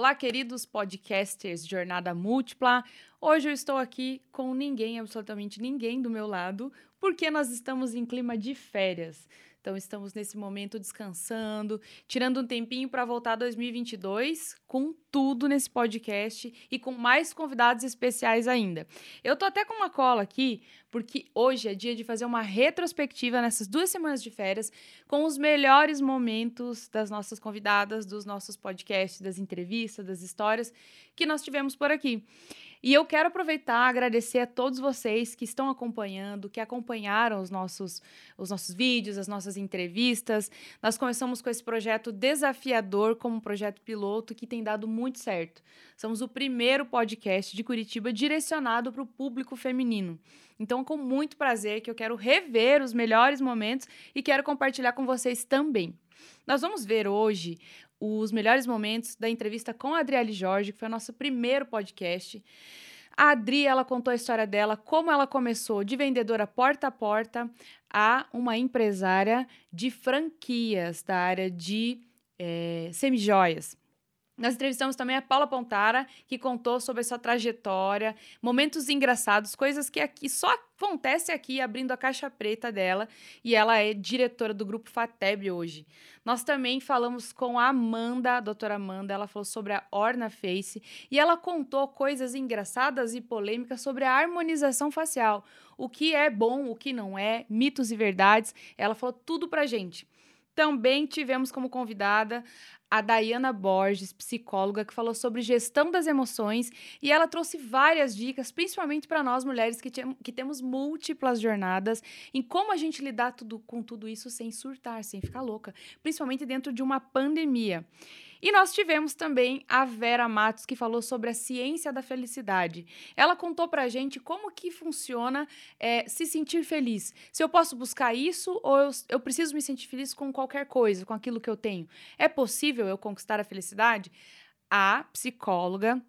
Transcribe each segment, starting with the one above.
Olá, queridos podcasters Jornada Múltipla. Hoje eu estou aqui com ninguém, absolutamente ninguém do meu lado, porque nós estamos em clima de férias. Então, estamos nesse momento descansando, tirando um tempinho para voltar 2022 com tudo nesse podcast e com mais convidados especiais ainda. Eu tô até com uma cola aqui, porque hoje é dia de fazer uma retrospectiva nessas duas semanas de férias com os melhores momentos das nossas convidadas, dos nossos podcasts, das entrevistas, das histórias que nós tivemos por aqui. E eu quero aproveitar agradecer a todos vocês que estão acompanhando, que acompanharam os nossos, os nossos vídeos, as nossas entrevistas. Nós começamos com esse projeto desafiador como um projeto piloto que tem dado muito certo. Somos o primeiro podcast de Curitiba direcionado para o público feminino. Então, com muito prazer que eu quero rever os melhores momentos e quero compartilhar com vocês também. Nós vamos ver hoje os melhores momentos da entrevista com a Adriele Jorge, que foi o nosso primeiro podcast. A Adri, ela contou a história dela, como ela começou de vendedora porta a porta a uma empresária de franquias da área de é, semijoias. Nós entrevistamos também a Paula Pontara, que contou sobre a sua trajetória, momentos engraçados, coisas que aqui só acontece aqui abrindo a caixa preta dela, e ela é diretora do grupo Fateb hoje. Nós também falamos com a Amanda, a doutora Amanda, ela falou sobre a Orna Face e ela contou coisas engraçadas e polêmicas sobre a harmonização facial, o que é bom, o que não é, mitos e verdades. Ela falou tudo pra gente. Também tivemos como convidada a Dayana Borges, psicóloga, que falou sobre gestão das emoções e ela trouxe várias dicas, principalmente para nós mulheres que, que temos múltiplas jornadas, em como a gente lidar tudo, com tudo isso sem surtar, sem ficar louca, principalmente dentro de uma pandemia. E nós tivemos também a Vera Matos, que falou sobre a ciência da felicidade. Ela contou pra gente como que funciona é, se sentir feliz. Se eu posso buscar isso ou eu, eu preciso me sentir feliz com qualquer coisa, com aquilo que eu tenho. É possível eu conquistar a felicidade? A psicóloga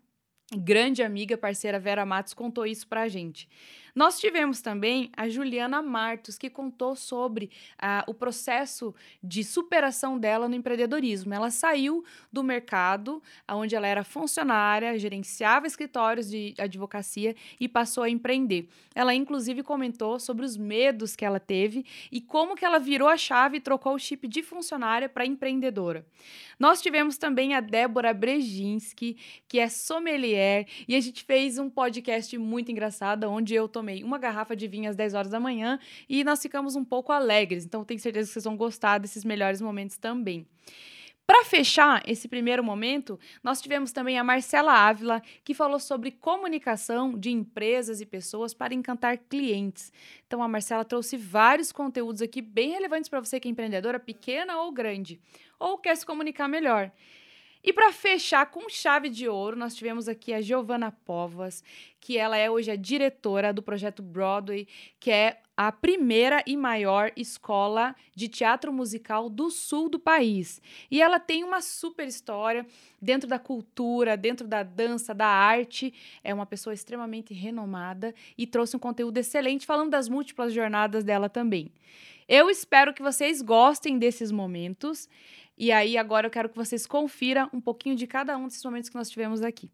grande amiga, parceira Vera Matos, contou isso pra gente. Nós tivemos também a Juliana Martos, que contou sobre uh, o processo de superação dela no empreendedorismo. Ela saiu do mercado, onde ela era funcionária, gerenciava escritórios de advocacia e passou a empreender. Ela, inclusive, comentou sobre os medos que ela teve e como que ela virou a chave e trocou o chip de funcionária para empreendedora. Nós tivemos também a Débora Brejinski, que é sommelier, e a gente fez um podcast muito engraçado, onde eu tô tomei uma garrafa de vinho às 10 horas da manhã e nós ficamos um pouco alegres. Então, tenho certeza que vocês vão gostar desses melhores momentos também. Para fechar esse primeiro momento, nós tivemos também a Marcela Ávila, que falou sobre comunicação de empresas e pessoas para encantar clientes. Então, a Marcela trouxe vários conteúdos aqui bem relevantes para você que é empreendedora, pequena ou grande, ou quer se comunicar melhor. E para fechar com chave de ouro, nós tivemos aqui a Giovana Povas, que ela é hoje a diretora do projeto Broadway, que é a primeira e maior escola de teatro musical do sul do país. E ela tem uma super história dentro da cultura, dentro da dança, da arte. É uma pessoa extremamente renomada e trouxe um conteúdo excelente falando das múltiplas jornadas dela também. Eu espero que vocês gostem desses momentos. E aí, agora eu quero que vocês confiram um pouquinho de cada um desses momentos que nós tivemos aqui.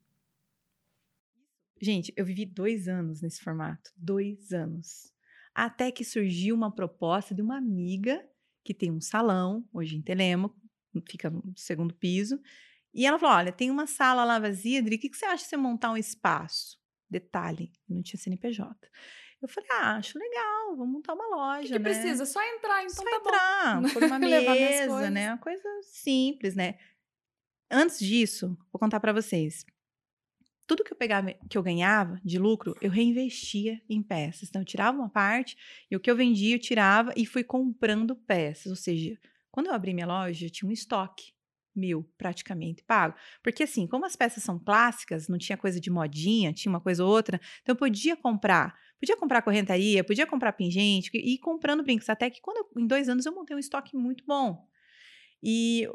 Gente, eu vivi dois anos nesse formato. Dois anos. Até que surgiu uma proposta de uma amiga que tem um salão, hoje em Telemaco, fica no segundo piso. E ela falou: Olha, tem uma sala lá vazia, Adri, o que, que você acha de você montar um espaço? Detalhe, não tinha CNPJ. Eu falei, ah, acho legal, vou montar uma loja, que, que né? precisa? Só entrar, então Só tá entrar, bom. por uma mesa, né? Uma coisa simples, né? Antes disso, vou contar para vocês. Tudo que eu pegava, que eu ganhava de lucro, eu reinvestia em peças. Então, eu tirava uma parte e o que eu vendia, eu tirava e fui comprando peças. Ou seja, quando eu abri minha loja, eu tinha um estoque mil praticamente pago. Porque assim, como as peças são clássicas, não tinha coisa de modinha, tinha uma coisa ou outra, então eu podia comprar Podia comprar correntaria, podia comprar pingente e ir comprando brincos. Até que quando eu, em dois anos eu montei um estoque muito bom. E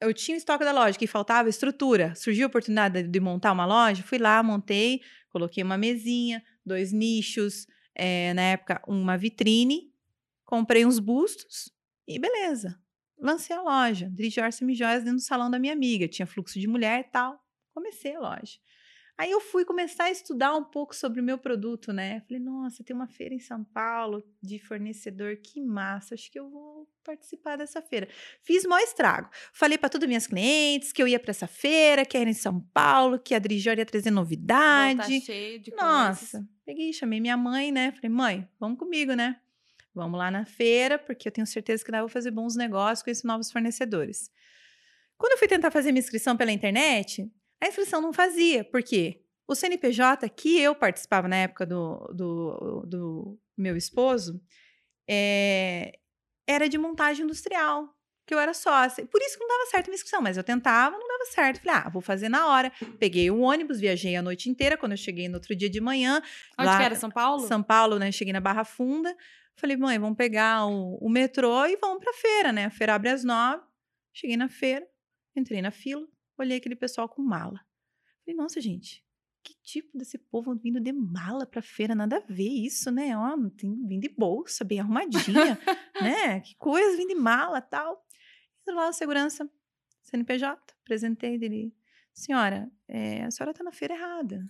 eu tinha o estoque da loja que faltava estrutura. Surgiu a oportunidade de montar uma loja, fui lá, montei, coloquei uma mesinha, dois nichos, é, na época uma vitrine, comprei uns bustos e beleza. Lancei a loja, dirigi Orsa Joias dentro do salão da minha amiga. Tinha fluxo de mulher e tal. comecei a loja. Aí eu fui começar a estudar um pouco sobre o meu produto, né? Falei, nossa, tem uma feira em São Paulo de fornecedor, que massa, acho que eu vou participar dessa feira. Fiz maior estrago. Falei para todas minhas clientes que eu ia para essa feira, que era em São Paulo, que a Drijor ia trazer novidade. cheio de nossa, coisas. peguei, chamei minha mãe, né? Falei, mãe, vamos comigo, né? Vamos lá na feira, porque eu tenho certeza que lá eu vou fazer bons negócios com esses novos fornecedores. Quando eu fui tentar fazer minha inscrição pela internet, a inscrição não fazia, porque o CNPJ que eu participava na época do, do, do meu esposo é, era de montagem industrial, que eu era sócia. Por isso que não dava certo a minha inscrição, mas eu tentava, não dava certo. Falei, ah, vou fazer na hora. Peguei o ônibus, viajei a noite inteira. Quando eu cheguei no outro dia de manhã. Onde lá, que era? São Paulo? São Paulo, né? Cheguei na Barra Funda. Falei, mãe, vamos pegar o, o metrô e vamos pra feira, né? A feira abre às nove. Cheguei na feira, entrei na fila, olhei aquele pessoal com mala. Falei, nossa, gente, que tipo desse povo vindo de mala pra feira? Nada a ver isso, né? Ó, tem vindo de bolsa, bem arrumadinha, né? Que coisa, vindo de mala tal. Entrou lá, segurança, CNPJ, apresentei dele. Senhora, é, a senhora tá na feira errada.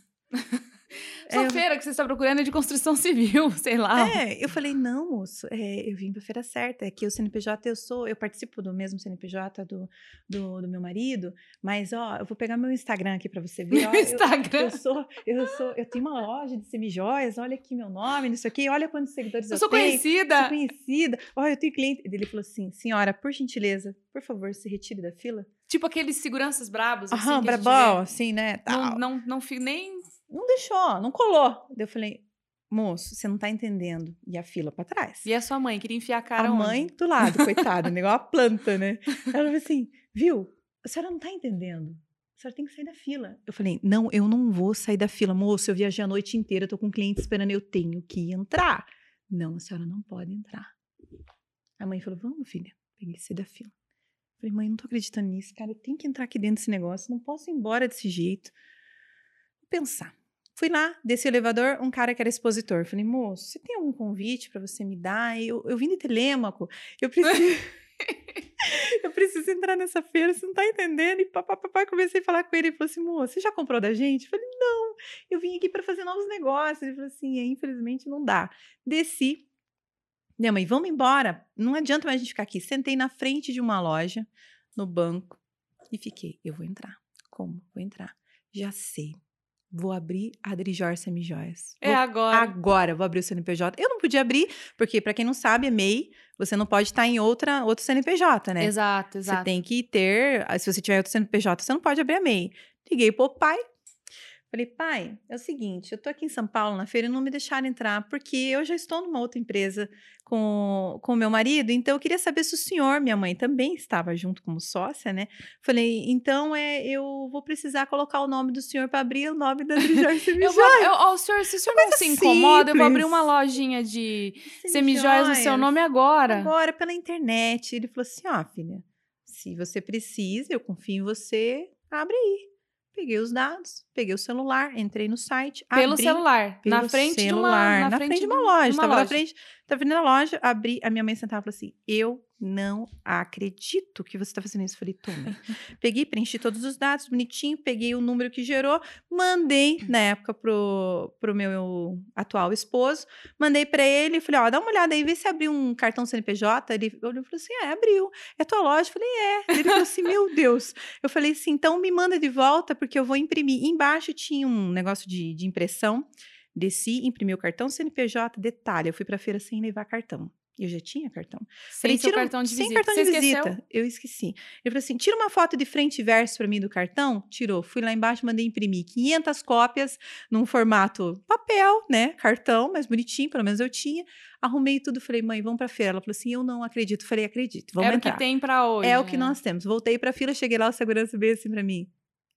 Sua É, feira que você está procurando é de construção civil, sei lá. É, eu falei, não, moço, é, eu vim pra feira certa. É que o CNPJ eu sou, eu participo do mesmo CNPJ do, do, do meu marido, mas ó, eu vou pegar meu Instagram aqui pra você ver. ó, eu- Instagram. Eu sou, eu sou, eu tenho uma loja de semijoias, olha aqui meu nome, não sei o quê, olha quantos seguidores eu, Eu sou tenho. conhecida. Sou conhecida. Olha, eu tenho cliente. Ele falou assim: senhora, por gentileza, por favor, se retire da fila. Tipo aqueles seguranças brabos. Assim, Aham, a gente brabão, assim, né? Não, Tal. não, não fico nem. Não deixou, não colou. Daí eu falei, moço, você não tá entendendo. E a fila pra trás. E a sua mãe? Queria enfiar a cara a onde? mãe do lado, coitada, igual a planta, né? Ela falou assim, viu? A senhora não tá entendendo. A senhora tem que sair da fila. Eu falei, não, eu não vou sair da fila, moço. Eu viajei a noite inteira, tô com um cliente esperando, eu tenho que entrar. Não, a senhora não pode entrar. A mãe falou, vamos, filha. Peguei saí da fila. Falei, mãe, não tô acreditando nisso, cara. Eu tenho que entrar aqui dentro desse negócio. Não posso ir embora desse jeito. Vou pensar. Fui lá, desci o elevador, um cara que era expositor. Falei, moço, você tem algum convite para você me dar? Eu, eu vim de Telêmaco, eu preciso. eu preciso entrar nessa feira, você não tá entendendo? E papapá, comecei a falar com ele. Ele falou assim: moço, você já comprou da gente? Eu falei, não, eu vim aqui para fazer novos negócios. Ele falou assim: é, infelizmente não dá. Desci. Minha mãe, vamos embora. Não adianta mais a gente ficar aqui. Sentei na frente de uma loja, no banco, e fiquei. Eu vou entrar. Como? Vou entrar. Já sei. Vou abrir a Adrijor Semijoias. É agora. Agora vou abrir o CNPJ. Eu não podia abrir, porque, para quem não sabe, é MEI, você não pode estar em outra, outro CNPJ, né? Exato, Você exato. tem que ter. ah, Se você tiver outro CNPJ, você não pode abrir a MEI. Liguei pro pai. Falei, pai, é o seguinte, eu tô aqui em São Paulo na feira e não me deixaram entrar, porque eu já estou numa outra empresa com o meu marido, então eu queria saber se o senhor, minha mãe também estava junto como sócia, né? Falei, então é, eu vou precisar colocar o nome do senhor para abrir o nome da Adrijor Eu vou, eu, ó, o senhor, se o senhor não se incomoda, eu vou abrir uma lojinha de semijoias no seu nome agora. Agora, pela internet. Ele falou assim: ó, filha, se você precisa, eu confio em você, abre aí. Peguei os dados, peguei o celular, entrei no site. Pelo abri celular. pelo na frente de uma, celular, na, na frente, de uma loja. de uma tava na frente, tava frente da loja, abri, a minha mãe sentava e falou assim: Eu não acredito que você tá fazendo isso. Falei, tome. peguei, preenchi todos os dados, bonitinho, peguei o número que gerou, mandei na época pro, pro meu atual esposo, mandei pra ele e falei: Ó, dá uma olhada aí, vê se abriu um cartão CNPJ. Ele olhou e falou assim: É, abriu. É tua loja? Eu falei: É. Ele falou assim: Meu Deus. Eu falei assim: Então me manda de volta, porque eu vou imprimir. Embaixo tinha um negócio de, de impressão. Desci, imprimi o cartão CNPJ. Detalhe, eu fui pra feira sem levar cartão. Eu já tinha cartão. Sem Falei, tira um- cartão de sem visita. cartão Você de esqueceu? visita. Eu esqueci. Ele falou assim: tira uma foto de frente e verso pra mim do cartão. Tirou. Fui lá embaixo, mandei imprimir 500 cópias num formato papel, né? Cartão, mas bonitinho, pelo menos eu tinha. Arrumei tudo. Falei, mãe, vamos pra feira. Ela falou assim: eu não acredito. Falei, acredito. Vamos o entrar. que tem pra hoje. É o que né? nós temos. Voltei pra fila, cheguei lá, o segurança veio assim pra mim.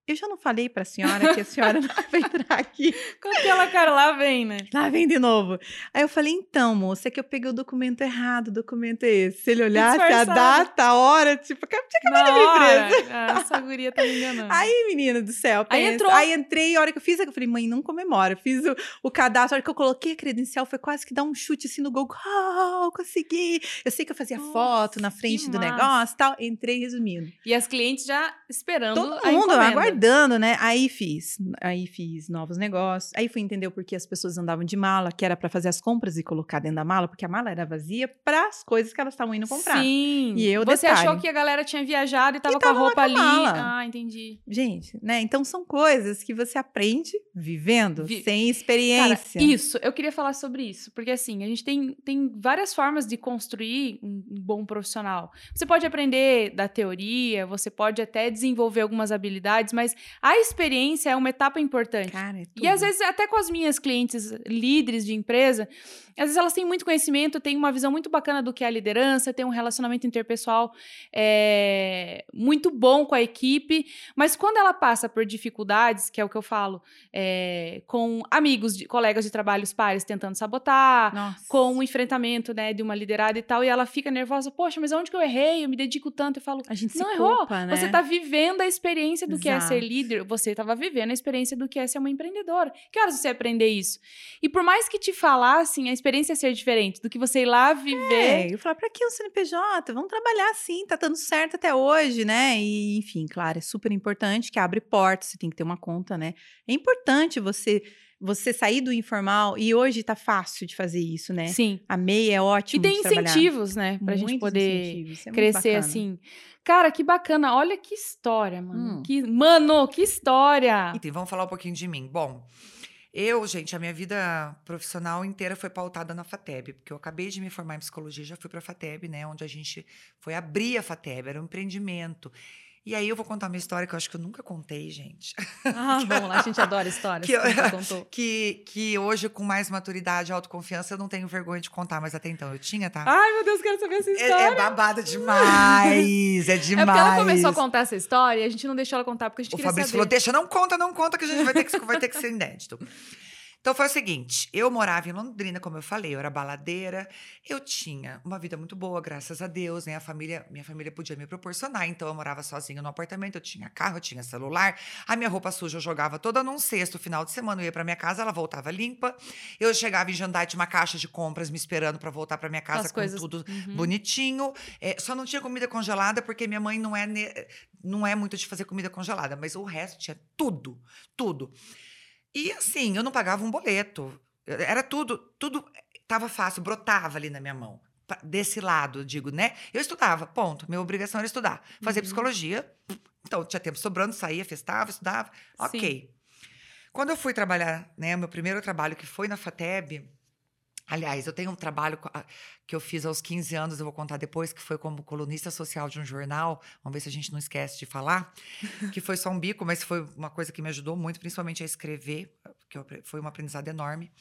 Eu já não falei pra senhora que a senhora não vai entrar aqui. Com aquela cara lá vem, né? Lá vem de novo. Aí eu falei, então, moça, é que eu peguei o documento errado, o documento é esse. Se ele olhasse a Disfarçado. data, a hora, tipo, tinha Na acabado a minha hora. empresa. Ah, Essa guria tá me enganando. Aí, menina do céu, Aí pensa. entrou. Aí entrei, a hora que eu fiz, eu falei, mãe, não comemora. Fiz o, o cadastro, a hora que eu coloquei a credencial, foi quase que dar um chute assim no Google. Oh, consegui! Eu sei que eu fazia Nossa, foto na frente do massa. negócio e tal. Entrei resumindo. E as clientes já esperando Todo a mundo encomenda. Dando, né? Aí fiz. Aí fiz novos negócios. Aí fui entender por que as pessoas andavam de mala, que era para fazer as compras e colocar dentro da mala, porque a mala era vazia para as coisas que elas estavam indo comprar. Sim. E eu, Você detalhe, achou que a galera tinha viajado e tava, E com a tava roupa com a ali. mala. Ah, entendi. Gente, né? Então são coisas que você aprende vivendo, Vi- sem Cara, experiência. isso, eu queria falar sobre isso, porque assim, a gente tem, tem várias formas de construir um, um bom profissional. Você pode aprender da teoria, você pode até desenvolver algumas habilidades, mas a experiência é uma etapa importante. Cara, é E às tudo. vezes, até com as minhas clientes líderes de empresa, às vezes elas têm muito conhecimento, têm uma visão muito bacana do que é a liderança, têm um relacionamento interpessoal é, muito bom com a equipe, mas quando ela passa por dificuldades, que é o que eu falo, é, com amigos, de, colegas de trabalho, os pares tentando sabotar, Nossa. com o enfrentamento né, de uma liderada e tal, e ela fica nervosa, poxa, mas onde que eu errei? Eu me dedico tanto, eu falo, A gente não errou. culpa, né? você tá vivendo a experiência do que é ser Exato. líder. Você estava vivendo a experiência do que é ser uma empreendedora. Que horas você aprender isso? E por mais que te falassem, a experiência ser diferente do que você ir lá viver. É, eu falo, pra que o CNPJ? Vamos trabalhar assim, tá dando certo até hoje, né? E, enfim, claro, é super importante que abre portas, você tem que ter uma conta, né? É importante você você sair do informal e hoje tá fácil de fazer isso, né? Sim. A MEI é E ótimo tem de trabalhar. incentivos, né? Pra gente Muitos poder incentivos, isso é crescer assim. Cara, que bacana. Olha que história, mano. Hum. Que, mano, que história. Então, vamos falar um pouquinho de mim. Bom, eu, gente, a minha vida profissional inteira foi pautada na FATEB, porque eu acabei de me formar em psicologia, já fui para a FATEB, né, onde a gente foi abrir a FATEB, era um empreendimento. E aí eu vou contar uma história que eu acho que eu nunca contei, gente. Ah, vamos lá. A gente adora histórias. Que Que contou. Que, que hoje, com mais maturidade e autoconfiança, eu não tenho vergonha de contar, mas até então eu tinha, tá? Ai, meu Deus, quero saber essa É- história. é, babada demais, é É demais. porque ela começou a contar essa história e a gente não deixou ela contar porque a gente O queria Fabrício saber. falou: deixa, não conta, não conta, que a gente vai ter que, vai ter que ser inédito. Então foi o seguinte: eu morava em Londrina, como eu falei, eu era baladeira, eu tinha uma vida muito boa, graças a Deus, né? A família, minha família podia me proporcionar, então eu morava sozinha no apartamento, eu tinha carro, eu tinha celular, a minha roupa suja eu jogava toda num cesto, final de semana eu ia pra minha casa, ela voltava limpa. Eu chegava em Jandai, tinha uma caixa de compras me esperando pra voltar pra minha casa As com coisas- tudo Uhum. bonitinho. É, só não tinha comida congelada porque minha mãe não é, ne- não é muito de fazer comida congelada, mas o resto tinha tudo, tudo. E assim, eu não pagava um boleto. Era tudo, tudo estava fácil, brotava ali na minha mão. Desse lado, digo, né? Eu estudava, ponto. Minha obrigação era estudar. Fazer Uhum. psicologia. Então, tinha tempo sobrando, saía, festava, estudava. Ok. Quando eu fui trabalhar, né, meu primeiro trabalho, que foi na FATEB, aliás, eu tenho um trabalho co- a- que eu fiz aos 15 anos, eu vou contar depois, que foi como colunista social de um jornal, vamos ver se a gente não esquece de falar, que foi só um bico, mas foi uma coisa que me ajudou muito, principalmente a escrever, que foi um aprendizado enorme.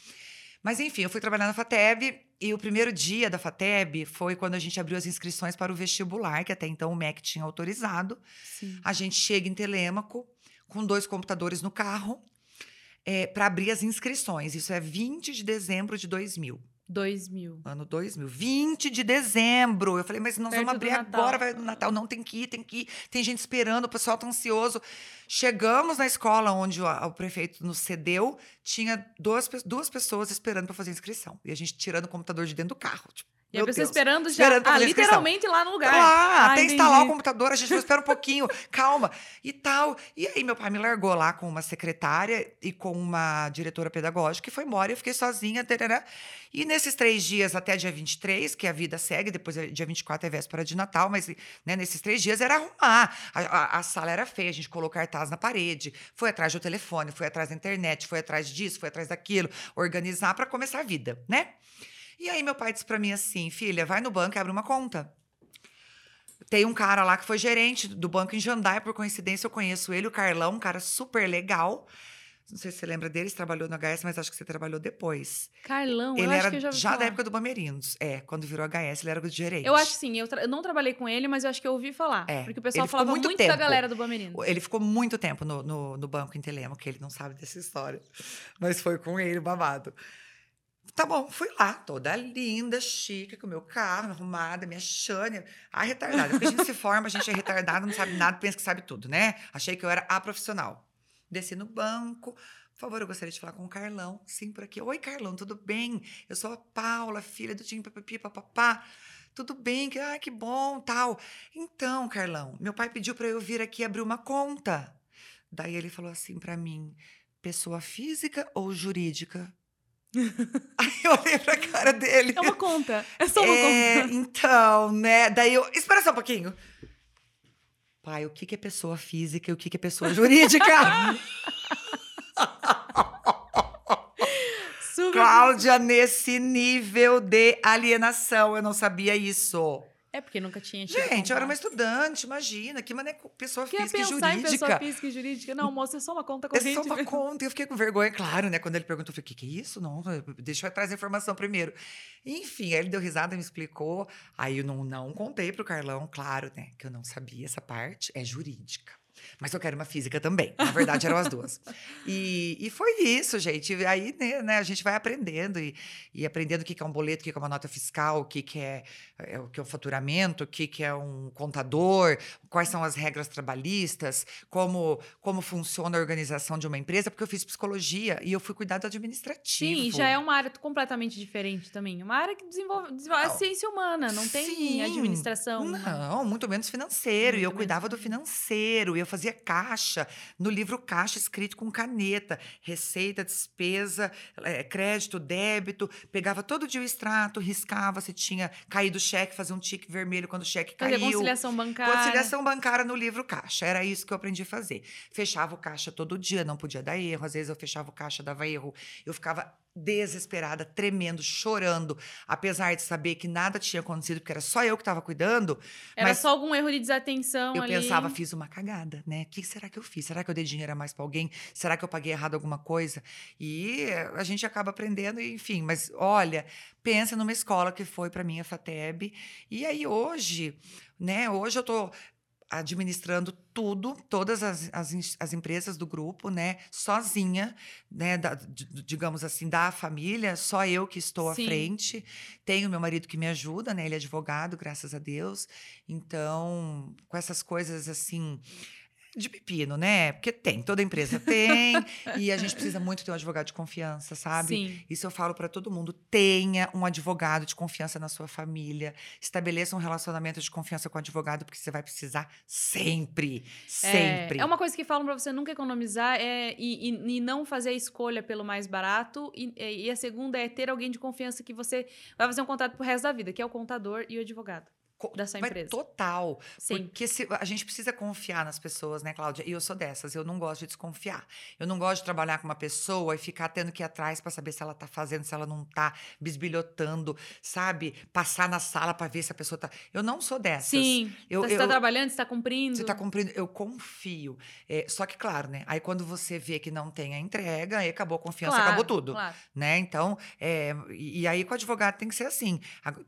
Mas enfim, eu fui trabalhar na FATEB e o primeiro dia da FATEB foi quando a gente abriu as inscrições para o vestibular, que até então o MEC tinha autorizado. Sim. A gente chega em Telêmaco com dois computadores no carro para abrir as inscrições. Isso é 20 de dezembro de 2000. 2000. Ano 2000. 20 de dezembro. Eu falei, mas nós Perto vamos abrir agora, vai no Natal. Não, tem que ir, tem que ir. Tem gente esperando, o pessoal tá ansioso. Chegamos na escola onde o, o prefeito nos cedeu, tinha duas, duas pessoas esperando para fazer inscrição. E a gente tirando o computador de dentro do carro. Tipo, E a pessoa Deus. esperando já. Esperando ah, literalmente lá no lugar. Lá, Ah, até instalar o entendi. computador, a gente espera um pouquinho, calma, e tal. E aí meu pai me largou lá com uma secretária e com uma diretora pedagógica e foi embora, eu fiquei sozinha, tarará. E nesses três dias, até dia 23, que a vida segue, depois é- dia 24 é véspera de Natal, mas né, nesses três dias era arrumar. A, a- a sala era feia, a gente colocou cartaz na parede, foi atrás do telefone, foi atrás da internet, foi atrás disso, foi atrás daquilo, organizar para começar a vida, né? E aí meu pai disse para mim assim, filha, vai no banco e abre uma conta. Tem um cara lá que foi gerente do banco em Jandai, por coincidência eu conheço ele, o Carlão, um cara super legal. Não sei se você lembra dele, você trabalhou no HS, mas acho que você trabalhou depois. Carlão, eu ele acho era que eu já já, ouvi da falar. época do Bamerindos. É, quando virou HS, ele era o gerente. Eu acho sim, eu, tra- eu não trabalhei com ele, mas eu acho que eu ouvi falar. É, Porque o pessoal falava muito muito, da galera do Bamerindos. Ele ficou muito tempo no, no, no banco em Telemo, que ele não sabe dessa história. Mas foi com ele, babado. Tá bom, fui lá, toda linda, chique, com o meu carro, arrumada, minha Xânia. A retardada. Porque a gente se forma, a gente é retardada, não sabe nada, pensa que sabe tudo, né? Achei que eu era a profissional. Desci no banco. Por favor, eu gostaria de falar com o Carlão. Sim, por aqui. Oi, Carlão, tudo bem? Eu sou a Paula, filha do Tim Papapi, papapá. Tudo bem? Ah, que bom, tal. Então, Carlão, meu pai pediu para eu vir aqui abrir uma conta. Daí ele falou assim para mim: pessoa física ou jurídica? Aí eu olhei pra cara dele. É uma conta. É só uma é, conta. Então, né? Daí eu. Espera só um pouquinho. Pai, o que, que é pessoa física e o que, que é pessoa jurídica? Cláudia, nesse nível de alienação, eu não sabia isso. É porque nunca tinha tido Gente, eu era uma estudante, imagina, que mané pessoa física e pensar em pessoa jurídica. física e jurídica? Não, moça, é só uma conta É corrente. só uma conta. E eu fiquei com vergonha, claro, né? Quando ele perguntou, eu falei, o que, que é isso? Não, deixa eu trazer a informação primeiro. Enfim, aí ele deu risada, me explicou. Aí eu não, não contei pro Carlão, claro, né? Que eu não sabia essa parte. É jurídica. Mas eu quero uma física também. Na verdade, eram as duas. E, e foi isso, gente. Aí, né, né, a gente vai aprendendo e, e aprendendo o que é um boleto, o que que é uma nota fiscal, o que, que é, é o que é um faturamento, o que, que é um contador, quais são as regras trabalhistas, como, como funciona a organização de uma empresa, porque eu fiz psicologia e eu fui cuidado administrativo. Sim, já é uma área completamente diferente também. Uma área que desenvolve, desenvolve a Não. ciência humana, não tem Sim. administração. Não, muito menos financeiro. e eu Muito menos cuidava do financeiro. E eu fazia caixa, no livro caixa escrito com caneta. Receita, despesa, eh, crédito, débito. Pegava todo dia o extrato, riscava se tinha caído o cheque, fazia um tique vermelho quando o cheque caiu. conciliação bancária. Conciliação bancária no livro caixa. Era isso que eu aprendi a fazer. Fechava o caixa todo dia, não podia dar erro. Às vezes eu fechava o caixa, dava erro. Eu ficava desesperada, tremendo, chorando, apesar de saber que nada tinha acontecido, porque era só eu que estava cuidando. Era mas só algum erro de desatenção eu ali. pensava, fiz uma cagada, né? O que será que eu fiz? Será que eu dei dinheiro a mais para alguém? Será que eu paguei errado alguma coisa? E a gente acaba aprendendo, enfim. Mas olha, pensa numa escola que foi para mim a FATEB. E aí hoje, né? Hoje eu tô administrando tudo, todas as, as, as empresas do grupo, né? Sozinha, né? da- digamos assim, da família, só eu que estou à Sim. frente. Tenho meu marido que me ajuda, né? Ele é advogado, graças a Deus. Então, com essas coisas assim. De pepino, né? Porque tem, toda empresa tem, e a gente precisa muito ter um advogado de confiança, sabe? Sim. Isso eu falo para todo mundo. Tenha um advogado de confiança na sua família. Estabeleça um relacionamento de confiança com o advogado, porque você vai precisar sempre. Sempre. É, é uma coisa que falam pra você nunca economizar é, e, e- e não fazer a escolha pelo mais barato. E, e a segunda é ter alguém de confiança que você vai fazer um contrato pro resto da vida, que é o contador e o advogado da sua Mas empresa. Total. Sim. Porque se, a gente precisa confiar nas pessoas, né, Cláudia? E eu sou dessas, eu não gosto de desconfiar. Eu não gosto de trabalhar com uma pessoa e ficar tendo que ir atrás para saber se ela tá fazendo, se ela não tá, bisbilhotando, sabe? Passar na sala para ver se a pessoa tá. Eu não sou dessas. Sim. Eu- você está eu- trabalhando, você está cumprindo. Você tá cumprindo, eu confio. É, só que, claro, né? Aí quando você vê que não tem a entrega, aí acabou a confiança, Claro, acabou tudo. Claro. Né? Então, é, e, e aí com o advogado tem que ser assim.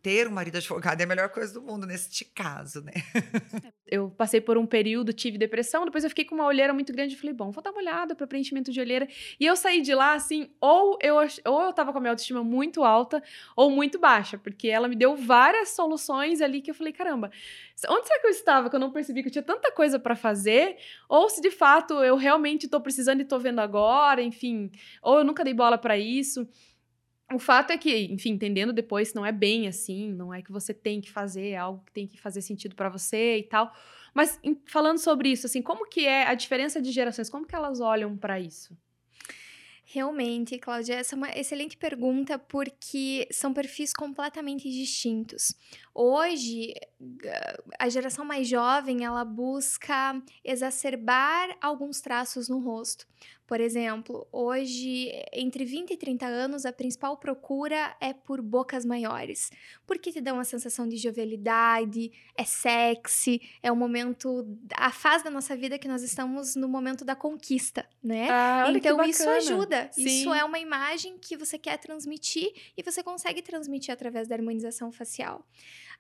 Ter um marido advogado é a melhor coisa do mundo neste caso, né? Eu passei por um período, tive depressão, depois eu fiquei com uma olheira muito grande e falei, bom, vou dar uma olhada para preenchimento de olheira. E eu saí de lá, assim, ou eu, ou eu tava com a minha autoestima muito alta ou muito baixa, porque ela me deu várias soluções ali que eu falei, caramba, onde será que eu estava que eu não percebi que eu tinha tanta coisa para fazer? Ou se de fato eu realmente tô precisando e tô vendo agora, enfim, ou eu nunca dei bola para isso. O fato é que, enfim, entendendo depois, não é bem assim, não é que você tem que fazer é algo que tem que fazer sentido pra você e tal. Mas em- falando sobre isso, assim, como que é a diferença de gerações? Como que elas olham pra isso? Realmente, Cláudia, essa é uma excelente pergunta porque são perfis completamente distintos. Hoje, a geração mais jovem, ela busca exacerbar alguns traços no rosto. Por exemplo, hoje, entre 20 e 30 anos, a principal procura é por bocas maiores, porque te dão uma sensação de jovialidade, é sexy, é um momento, a fase da nossa vida que nós estamos no momento da conquista, né? Ah, então isso ajuda. Sim. Isso é uma imagem que você quer transmitir e você consegue transmitir através da harmonização facial.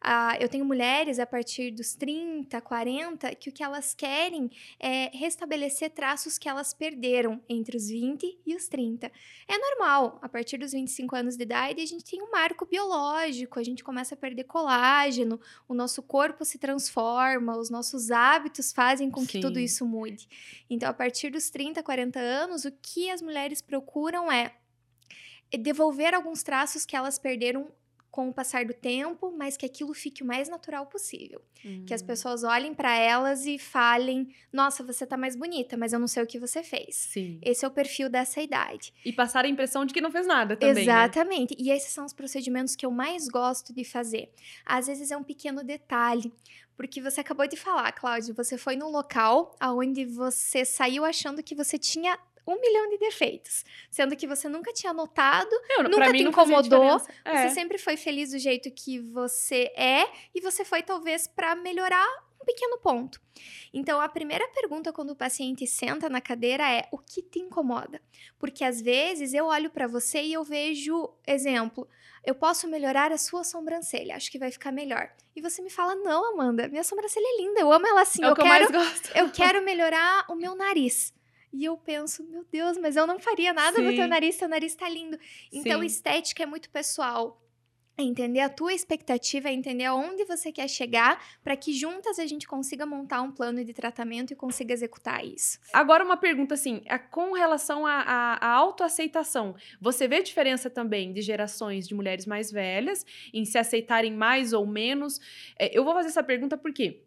Ah, eu tenho mulheres a partir dos 30, 40, que o que elas querem é restabelecer traços que elas perderam entre os 20 e os 30. É normal, a partir dos 25 anos de idade, a gente tem um marco biológico, a gente começa a perder colágeno, o nosso corpo se transforma, os nossos hábitos fazem com que tudo isso mude. Então, a partir dos 30, 40 anos, o que as mulheres procuram é devolver alguns traços que elas perderam com o passar do tempo, mas que aquilo fique o mais natural possível. Hum. Que as pessoas olhem para elas e falem: "Nossa, você tá mais bonita, mas eu não sei o que você fez". Sim. Esse é o perfil dessa idade. E passar a impressão de que não fez nada também. né? Exatamente. E esses são os procedimentos que eu mais gosto de fazer. Às vezes é um pequeno detalhe, porque você acabou de falar, Cláudio, você foi num local aonde você saiu achando que você tinha um milhão de defeitos, sendo que você nunca tinha notado, Eu, Nunca te incomodou? diferença. É. você sempre foi feliz do jeito que você é e você foi talvez para melhorar um pequeno ponto. Então, a primeira pergunta quando o paciente senta na cadeira é: o que te incomoda? Porque às vezes eu olho para você e eu vejo, exemplo, eu posso melhorar a sua sobrancelha, acho que vai ficar melhor. E você me fala: não, Amanda, minha sobrancelha é linda, eu amo ela assim, É eu que eu quero gosto. eu quero melhorar o meu nariz. E eu penso, meu Deus, mas eu não faria nada no teu Sim. nariz, teu nariz tá lindo. Então, Sim. estética é muito pessoal. É entender a tua expectativa, é entender aonde você quer chegar, para que juntas a gente consiga montar um plano de tratamento e consiga executar isso. Agora, uma pergunta assim, a- com relação à autoaceitação, você vê diferença também de gerações de mulheres mais velhas em se aceitarem mais ou menos? É, eu vou fazer essa pergunta porque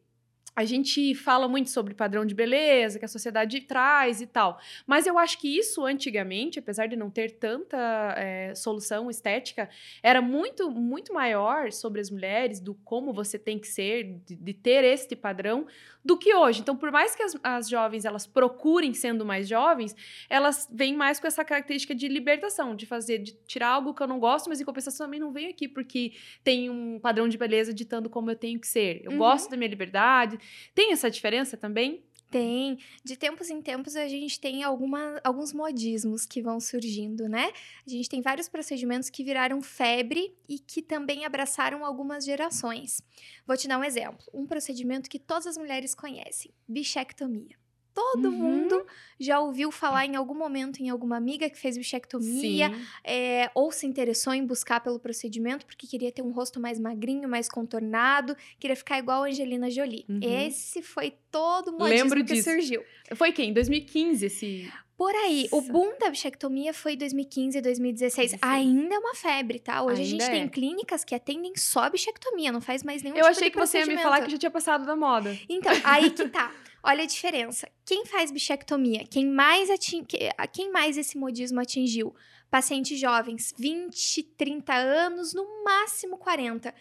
a gente fala muito sobre padrão de beleza que a sociedade traz e tal, mas eu acho que isso antigamente, apesar de não ter tanta é, solução estética, era muito, muito maior sobre as mulheres, do como você tem que ser, de, de ter este padrão, do que hoje. Então, por mais que as, as jovens elas procurem sendo mais jovens, elas vêm mais com essa característica de libertação, de fazer, de tirar algo que eu não gosto, mas em compensação também não venho aqui porque tem um padrão de beleza ditando como eu tenho que ser. Eu Uhum. gosto da minha liberdade. Tem essa diferença também? Tem, de tempos em tempos a gente tem alguma, alguns modismos que vão surgindo, né? A gente tem vários procedimentos que viraram febre e que também abraçaram algumas gerações. Vou te dar um exemplo. Um procedimento que todas as mulheres conhecem: bichectomia. Todo Uhum. mundo já ouviu falar em algum momento em alguma amiga que fez bichectomia, Sim. é, ou se interessou em buscar pelo procedimento porque queria ter um rosto mais magrinho, mais contornado, queria ficar igual a Angelina Jolie. Uhum. Esse foi todo o modismo que surgiu. Foi quem? 2015 esse. Por aí, o Nossa. boom da bichectomia foi 2015, 2016. 16. Ainda é uma febre, tá? Hoje a Ainda gente tem é. clínicas que atendem só bichectomia, não faz mais nenhum Eu tipo achei que você ia me falar que já tinha passado da moda. Então, aí que tá. Olha a diferença. Quem faz bichectomia? Quem mais, atin... que- a quem mais esse modismo atingiu? Pacientes jovens, 20, 30 anos, no máximo 40.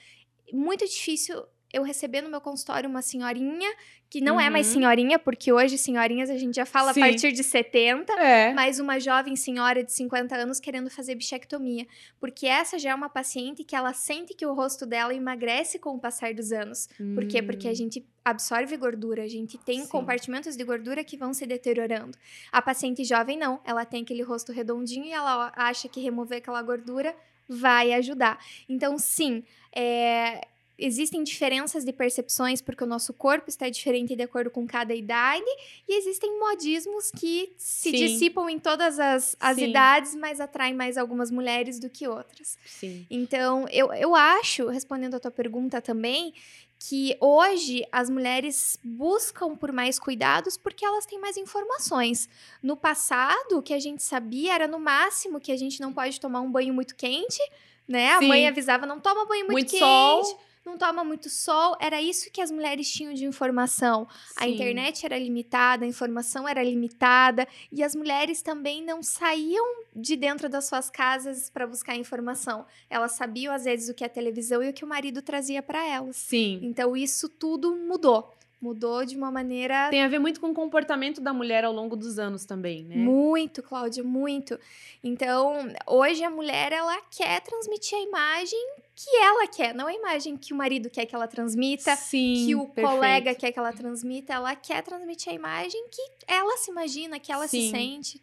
Muito difícil eu receber no meu consultório uma senhorinha, que não é mais Uhum. senhorinha, porque hoje senhorinhas a gente já fala Sim. a partir de 70, É. mas uma jovem senhora de 50 anos querendo fazer bichectomia, porque essa já é uma paciente que ela sente que o rosto dela emagrece com o passar dos anos. Por quê? Porque a gente absorve gordura, a gente tem Hum. Sim. compartimentos de gordura que vão se deteriorando. A paciente jovem não, ela tem aquele rosto redondinho e ela acha que remover aquela gordura vai ajudar. Então, sim, é, existem diferenças de percepções porque o nosso corpo está diferente de acordo com cada idade e existem modismos que se Sim. dissipam em todas as, as Sim. idades, mas atraem mais algumas mulheres do que outras. Sim. Então, eu, eu acho, respondendo a tua pergunta também, que hoje as mulheres buscam por mais cuidados porque elas têm mais informações. No passado, o que a gente sabia era no máximo que a gente não pode tomar um banho muito quente, né? A Sim. mãe avisava, não toma banho muito, Muito quente. sol. Não toma muito sol, era isso que as mulheres tinham de informação. A Sim. internet era limitada, a informação era limitada e as mulheres também não saíam de dentro das suas casas para buscar informação. Elas sabiam às vezes o que a televisão e o que o marido trazia para elas. Sim. Então isso tudo mudou. Mudou de uma maneira Tem a ver muito com o comportamento da mulher ao longo dos anos também, né? muito, Cláudia, muito. Então, hoje a mulher ela quer transmitir a imagem que ela quer, não a imagem que o marido quer que ela transmita, Sim. que o perfeito. colega quer que ela transmita, ela quer transmitir a imagem que ela se imagina, que ela se Sim. sente.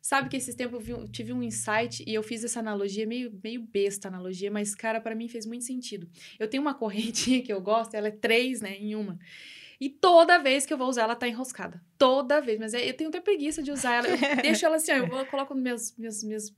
Sabe que esses tempos eu tive um insight e eu fiz essa analogia, meio, meio besta a analogia, mas, cara, pra mim fez muito sentido. Eu tenho uma correntinha que eu gosto, ela é três, né, em uma. E toda vez que eu vou usar, ela tá enroscada. Toda vez. Mas é- eu tenho até preguiça de usar ela. Eu deixo ela assim, ó, eu vou- coloco meus, meus, meus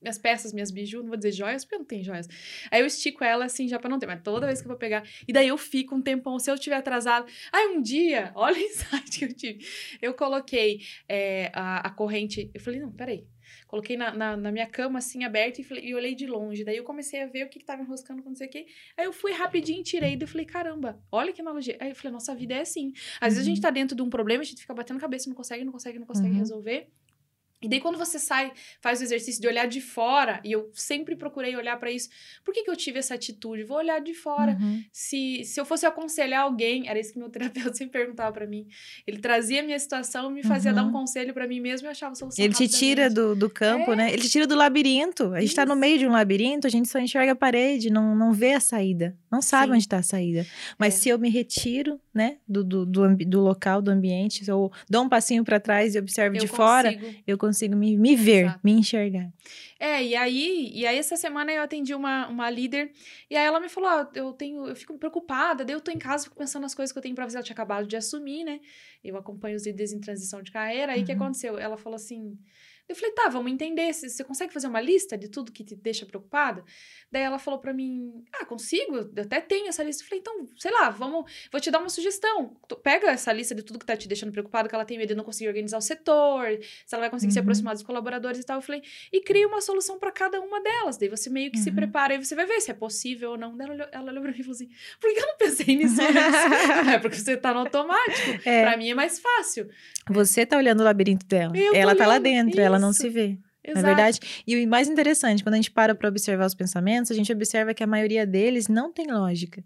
minhas peças, minhas biju, não vou dizer joias, porque não tem joias. Aí eu estico ela assim, já pra não ter, mas toda vez que eu vou pegar. E daí eu fico um tempão, se eu tiver atrasado. Aí um dia, olha o insight que eu tive. Eu coloquei é, a, a corrente. Eu falei, não, peraí. Coloquei na, na, na, minha cama, assim, aberta, e, falei, e olhei de longe. Daí eu comecei a ver o que, que tava enroscando com não sei o quê. Aí eu fui rapidinho, tirei, e eu falei, caramba, olha que analogia. Aí eu falei, nossa vida é assim. Às uhum. vezes a gente uhum. tá dentro de um problema, a gente fica batendo cabeça, não consegue, não consegue, não consegue uhum. resolver. E daí, quando você sai, faz o exercício de olhar de fora, e eu sempre procurei olhar para isso. Por que, que eu tive essa atitude? Vou olhar de fora. Uhum. Se, se eu fosse aconselhar alguém, era isso que meu terapeuta sempre perguntava para mim. Ele trazia a minha situação, me fazia uhum. dar um uhum. conselho para mim mesmo e eu achava solução. Ele te tira do, do campo, é. né? Ele te tira do labirinto. A gente isso. tá no meio de um labirinto, a gente só enxerga a parede, não, não vê a saída. Não sabe Sim. onde tá a saída. Mas é. se eu me retiro, né, do, do, do, do, local, do ambiente, se eu dou um passinho para trás e observo eu de consigo. fora, eu consigo me, me ver, Exato. me enxergar. É, e aí, e aí essa semana eu atendi uma, uma líder, e aí ela me falou: oh, eu tenho, eu fico preocupada, daí eu tô em casa, fico pensando nas coisas que eu tenho pra fazer. Ela tinha acabado de assumir, né? Eu acompanho os líderes em transição de carreira. Aí o uhum. que aconteceu? Ela falou assim: eu falei, tá, vamos entender. Você consegue fazer uma lista de tudo que te deixa preocupada? Daí ela falou para mim, ah, consigo, eu até tenho essa lista. Eu falei, então, sei lá, vamos, vou te dar uma sugestão. Pega essa lista de tudo que tá te deixando preocupado, que ela tem medo de não conseguir organizar o setor, se ela vai conseguir uhum. se aproximar dos colaboradores e tal. Eu falei, e cria uma solução para cada uma delas. Daí você meio que uhum. se prepara e você vai ver se é possível ou não. Daí ela olhou, ela olhou pra mim e falou assim, por que eu não pensei nisso antes? é porque você tá no automático. É. Pra mim é mais fácil. Você tá olhando o labirinto dela. Eu ela tá lá dentro, isso. ela ela não se vê. Exato. Na verdade, e o mais interessante, quando a gente para para observar os pensamentos, a gente observa que a maioria deles não tem lógica.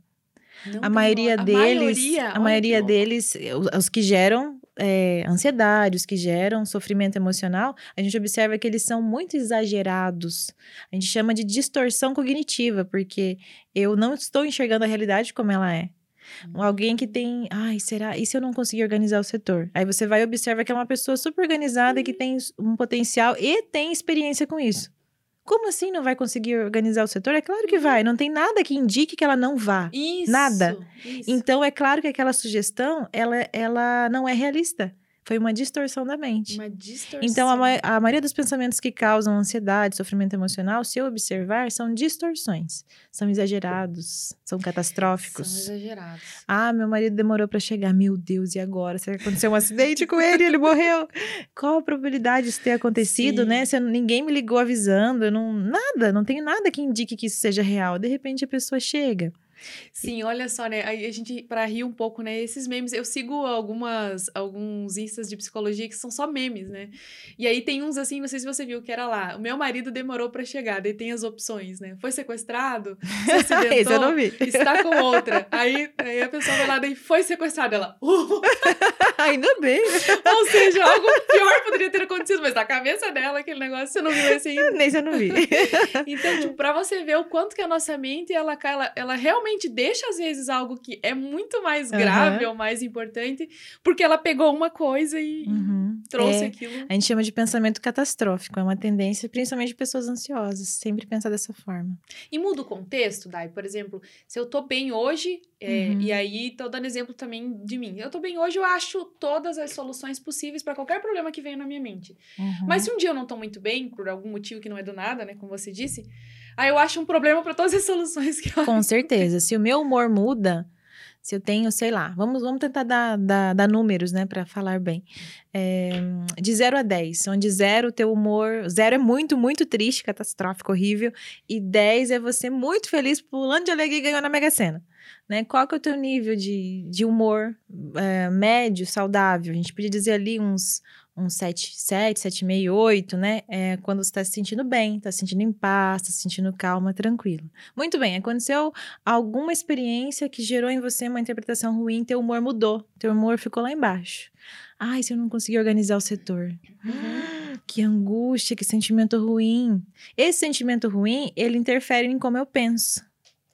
Não a, maioria lo... deles, a maioria, a maioria deles, os que geram é, ansiedade, os que geram sofrimento emocional, a gente observa que eles são muito exagerados. A gente chama de distorção cognitiva, porque eu não estou enxergando a realidade como ela é. Uhum. Alguém que tem, ai, será? E se eu não conseguir organizar o setor? Aí você vai observar que é uma pessoa super organizada uhum. que tem um potencial e tem experiência com isso. Como assim não vai conseguir organizar o setor? É claro que vai. Não tem nada que indique que ela não vá. Isso. Nada. Isso. Então é claro que aquela sugestão ela, ela não é realista. Foi uma distorção da mente. Uma distorção. Então, a, ma a maioria dos pensamentos que causam ansiedade, sofrimento emocional, se eu observar, são distorções. São exagerados, são catastróficos. São exagerados. Ah, meu marido demorou para chegar. Meu Deus, e agora? Será que aconteceu um acidente com ele e ele morreu? Qual a probabilidade disso ter acontecido, Sim. né? Se eu, ninguém me ligou avisando, eu não, nada, não tenho nada que indique que isso seja real. De repente a pessoa chega. Sim, olha só, né? A gente, para rir um pouco, né? Esses memes, eu sigo algumas, alguns instas de psicologia que são só memes, né? E aí tem uns assim, não sei se você viu, que era lá, o meu marido demorou para chegar, daí tem as opções, né? Foi sequestrado, se acidentou, Esse eu não vi. está com outra. Aí, aí a pessoa vai lá, daí foi sequestrada, ela... Uh! Ainda bem. Ou seja, algo pior poderia ter acontecido, mas na cabeça dela, aquele negócio, você não viu assim? Nem eu não vi. então, tipo, pra você ver o quanto que a nossa mente, ela, ela, ela realmente realmente deixa, às vezes, algo que é muito mais grave uhum. ou mais importante, porque ela pegou uma coisa e uhum. trouxe é, aquilo. A gente chama de pensamento catastrófico, é uma tendência, principalmente de pessoas ansiosas, sempre pensar dessa forma. E muda o contexto, Dai? Por exemplo, se eu tô bem hoje, é, uhum. e aí tô dando exemplo também de mim. Eu tô bem hoje, eu acho todas as soluções possíveis para qualquer problema que venha na minha mente. Uhum. Mas se um dia eu não tô muito bem, por algum motivo que não é do nada, né, como você disse, Aí eu acho um problema para todas as soluções que eu Com certeza. Se o meu humor muda, se eu tenho, sei lá, vamos, vamos tentar dar, dar, dar números, né, para falar bem. É, de 0 a 10, onde 0 teu humor, 0 é muito, muito triste, catastrófico, horrível, e 10 é você muito feliz, pulando de alegria e ganhou na Mega Sena. Né? Qual que é o teu nível de, de humor é, médio, saudável? A gente podia dizer ali uns, um 7, 7, 7,5, 8, né? É quando você está se sentindo bem, está se sentindo em paz, está se sentindo calma, tranquilo. Muito bem, aconteceu alguma experiência que gerou em você uma interpretação ruim, teu humor mudou, teu humor ficou lá embaixo. Ai, se eu não conseguir organizar o setor. Uhum. Que angústia, que sentimento ruim. Esse sentimento ruim, ele interfere em como eu penso.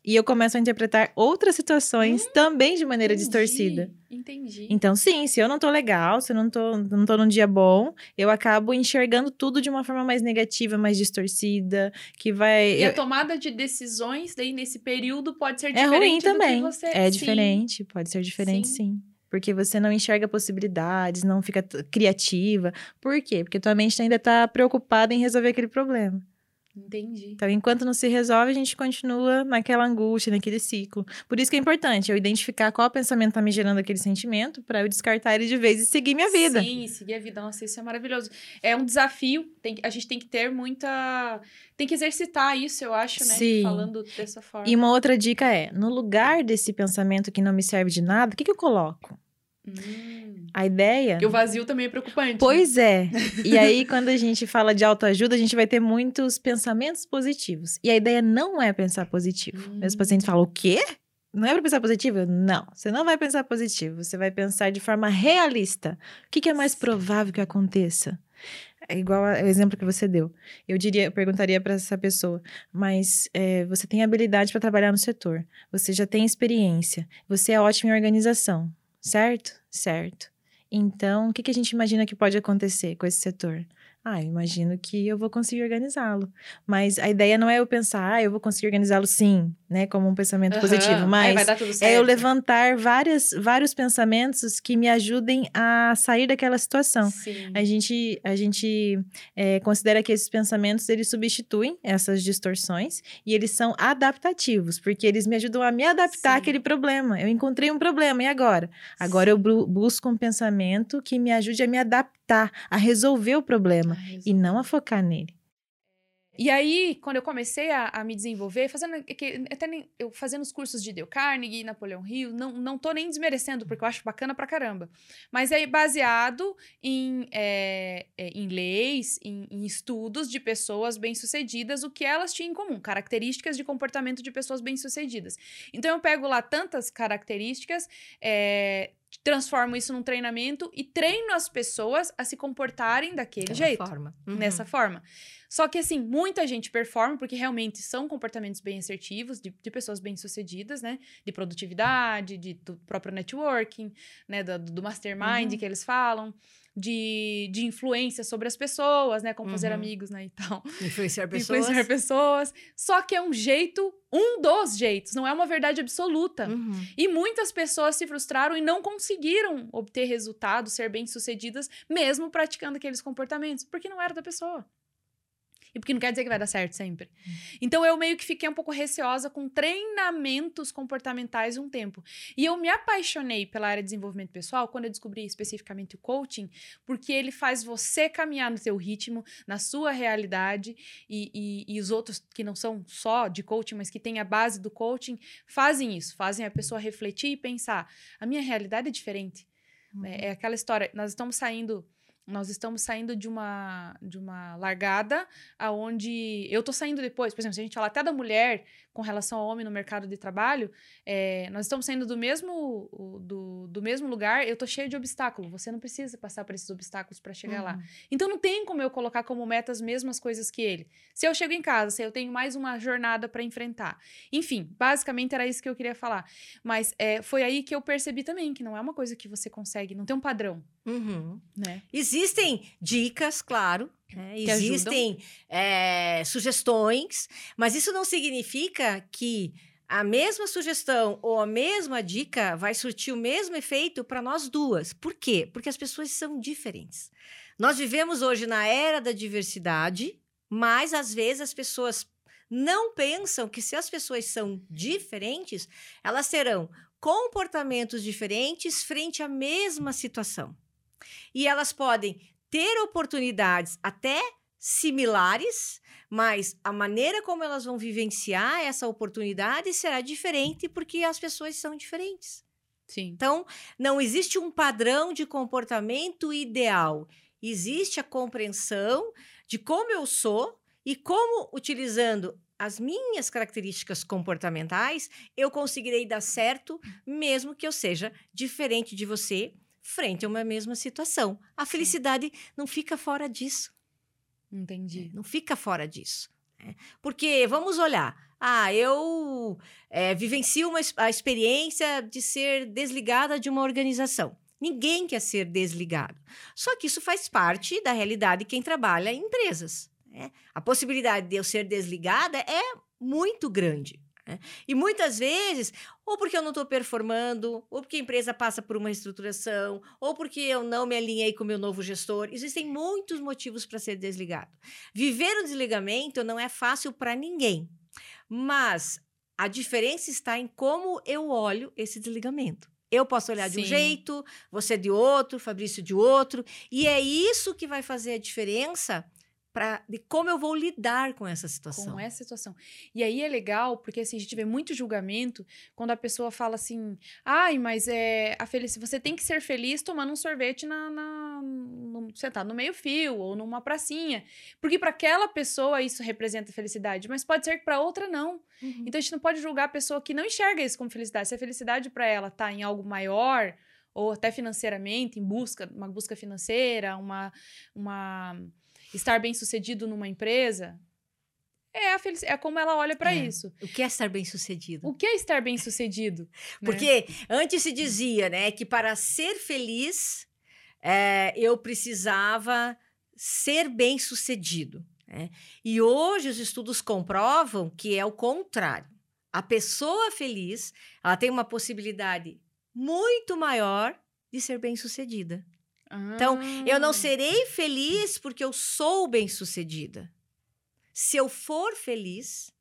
E eu começo a interpretar outras situações hum, também de maneira entendi, distorcida. Entendi. Então, sim, se eu não tô legal, se eu não tô, não tô num dia bom, eu acabo enxergando tudo de uma forma mais negativa, mais distorcida, que vai... E eu... a tomada de decisões daí nesse período pode ser é diferente ruim também. Você... É sim. diferente, pode ser diferente sim. sim. Porque você não enxerga possibilidades, não fica criativa. Por quê? Porque tua mente ainda tá preocupada em resolver aquele problema. Entendi. Então, enquanto não se resolve, a gente continua naquela angústia, naquele ciclo. Por isso que é importante eu identificar qual pensamento tá me gerando aquele sentimento, para eu descartar ele de vez e seguir minha vida. Sim, seguir a vida. Nossa, isso é maravilhoso. É um desafio. Tem, a gente tem que ter muita. Tem que exercitar isso, eu acho, né? Sim. Falando dessa forma. E uma outra dica é: no lugar desse pensamento que não me serve de nada, o que, que eu coloco? Hum. A ideia. Porque o vazio também é preocupante. né? Pois é. E aí, quando a gente fala de autoajuda, a gente vai ter muitos pensamentos positivos. E a ideia não é pensar positivo. Hum. Meus pacientes falam: o quê? Não é para pensar positivo? Não, você não vai pensar positivo. Você vai pensar de forma realista. O que, que é mais provável que aconteça? É igual ao exemplo que você deu. Eu diria, eu perguntaria para essa pessoa, mas é, você tem habilidade para trabalhar no setor, você já tem experiência, você é ótimo em organização, certo? Certo. Então, o que, que a gente imagina que pode acontecer com esse setor? Ah, eu imagino que eu vou conseguir organizá-lo. Mas a ideia não é eu pensar, ah, eu vou conseguir organizá-lo sim, né? Como um pensamento Aham. positivo. Aí Mas é eu levantar várias, vários pensamentos que me ajudem a sair daquela situação. Sim. A gente, a gente é, considera que esses pensamentos eles substituem essas distorções e eles são adaptativos, porque eles me ajudam a me adaptar Sim. àquele problema. Eu encontrei um problema, e agora? Agora eu bu- busco um pensamento que me ajude a me adaptar, a resolver o problema e não a focar nele. E aí, quando eu comecei a, a me desenvolver, fazendo que- até nem- eu fazendo os cursos de Dale Carnegie, Napoleão Hill, não, não tô nem desmerecendo, porque eu acho bacana pra caramba. Mas é baseado em, é, é, em leis, em, em estudos de pessoas bem-sucedidas, o que elas tinham em comum, características de comportamento de pessoas bem-sucedidas. Então eu pego lá tantas características, é, transformo isso num treinamento e treino as pessoas a se comportarem daquele Daquela jeito forma. Uhum. nessa forma. Só que, assim, muita gente performa, porque realmente são comportamentos bem assertivos, de, de pessoas bem-sucedidas, né? De produtividade, de, do próprio networking, né? Do, do mastermind Uhum. que eles falam, de, de influência sobre as pessoas, né? Como fazer Uhum. amigos, né? E tal. Influenciar pessoas. Influenciar pessoas. Só que é um jeito, um dos jeitos, não é uma verdade absoluta. Uhum. E muitas pessoas se frustraram e não conseguiram obter resultados, ser bem-sucedidas, mesmo praticando aqueles comportamentos, porque não era da pessoa. E porque não quer dizer que vai dar certo sempre. Então eu meio que fiquei um pouco receosa com treinamentos comportamentais um tempo. E eu me apaixonei pela área de desenvolvimento pessoal quando eu descobri especificamente o coaching, porque ele faz você caminhar no seu ritmo, na sua realidade, e, e, e os outros que não são só de coaching, mas que têm a base do coaching, fazem isso, fazem a pessoa refletir e pensar: a minha realidade é diferente. né? É aquela história, nós estamos saindo. Nós estamos saindo de uma, de uma largada aonde eu tô saindo depois. Por exemplo, se a gente falar até da mulher com relação ao homem no mercado de trabalho, é, nós estamos saindo do mesmo, do, do mesmo lugar, eu tô cheio de obstáculo. Você não precisa passar por esses obstáculos para chegar lá. Uhum. Então não tem como eu colocar como meta as mesmas coisas que ele. Se eu chego em casa, se eu tenho mais uma jornada para enfrentar. Enfim, basicamente era isso que eu queria falar. Mas é, foi aí que eu percebi também que não é uma coisa que você consegue, não tem um padrão, Uhum. né? Existem dicas, claro. Ajudam. Existem é, sugestões, mas isso não significa que a mesma sugestão ou a mesma dica vai surtir o mesmo efeito para nós duas. Por quê? Porque as pessoas são diferentes. Nós vivemos hoje na era da diversidade, mas às vezes as pessoas não pensam que se as pessoas são diferentes, elas terão comportamentos diferentes frente à mesma situação. E elas podem ter oportunidades até similares, mas a maneira como elas vão vivenciar essa oportunidade será diferente porque as pessoas são diferentes. Sim. Então, não existe um padrão de comportamento ideal. Existe a compreensão de como eu sou e como, utilizando as minhas características comportamentais, eu conseguirei dar certo, mesmo que eu seja diferente de você, frente a uma mesma situação. A felicidade não fica fora disso. Entendi. Não fica fora disso. né? Porque, vamos olhar. Ah, eu eh, vivencio uma, a experiência de ser desligada de uma organização. Ninguém quer ser desligado. Só que isso faz parte da realidade de quem trabalha em empresas. né? A possibilidade de eu ser desligada é muito grande. Né? E muitas vezes, ou porque eu não estou performando, ou porque a empresa passa por uma reestruturação, ou porque eu não me alinhei com o meu novo gestor. Existem muitos motivos para ser desligado. Viver o desligamento não é fácil para ninguém, mas a diferença está em como eu olho esse desligamento. Eu posso olhar Sim. de um jeito, você de outro, Fabrício de outro, e é isso que vai fazer a diferença pra, de como eu vou lidar com essa situação. Com essa situação. E aí é legal, porque assim, a gente vê muito julgamento quando a pessoa fala assim: ai, mas é a felicidade. Você tem que ser feliz tomando um sorvete na, na no, sentado no meio-fio ou numa pracinha. Porque para aquela pessoa isso representa felicidade, mas pode ser que para outra não. Uhum. Então a gente não pode julgar a pessoa que não enxerga isso como felicidade. Se a felicidade para ela tá em algo maior, ou até financeiramente, em busca, uma busca financeira, uma. uma estar bem sucedido numa empresa, é, a felic... é como ela olha para é. isso. O que é estar bem sucedido? O que é estar bem sucedido? né? Porque antes se dizia, né, que para ser feliz é, eu precisava ser bem sucedido. Né? E hoje os estudos comprovam que é o contrário. A pessoa feliz ela tem uma possibilidade muito maior de ser bem sucedida. Então, eu não ah. serei feliz porque eu sou bem-sucedida. Se eu for feliz,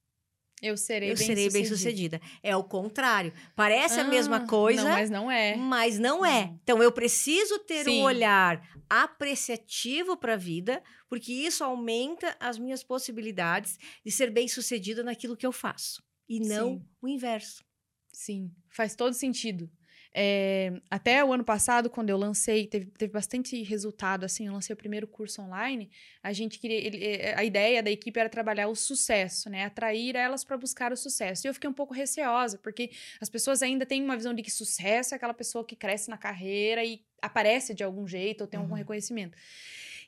eu serei, eu bem, serei bem sucedida. É o contrário. Parece ah, a mesma coisa, não, mas não é. Mas não, é. é. Então eu preciso ter Sim. um olhar apreciativo para a vida, porque isso aumenta as minhas possibilidades de ser bem-sucedida naquilo que eu faço e não Sim. o inverso. Sim, faz todo sentido. É, até o ano passado, quando eu lancei, teve, teve bastante resultado, assim, eu lancei o primeiro curso online, a gente queria, ele, eh, a ideia da equipe era trabalhar o sucesso, né, atrair elas para buscar o sucesso, e eu fiquei um pouco receosa, porque as pessoas ainda têm uma visão de que sucesso é aquela pessoa que cresce na carreira e aparece de algum jeito, ou tem uhum. algum reconhecimento.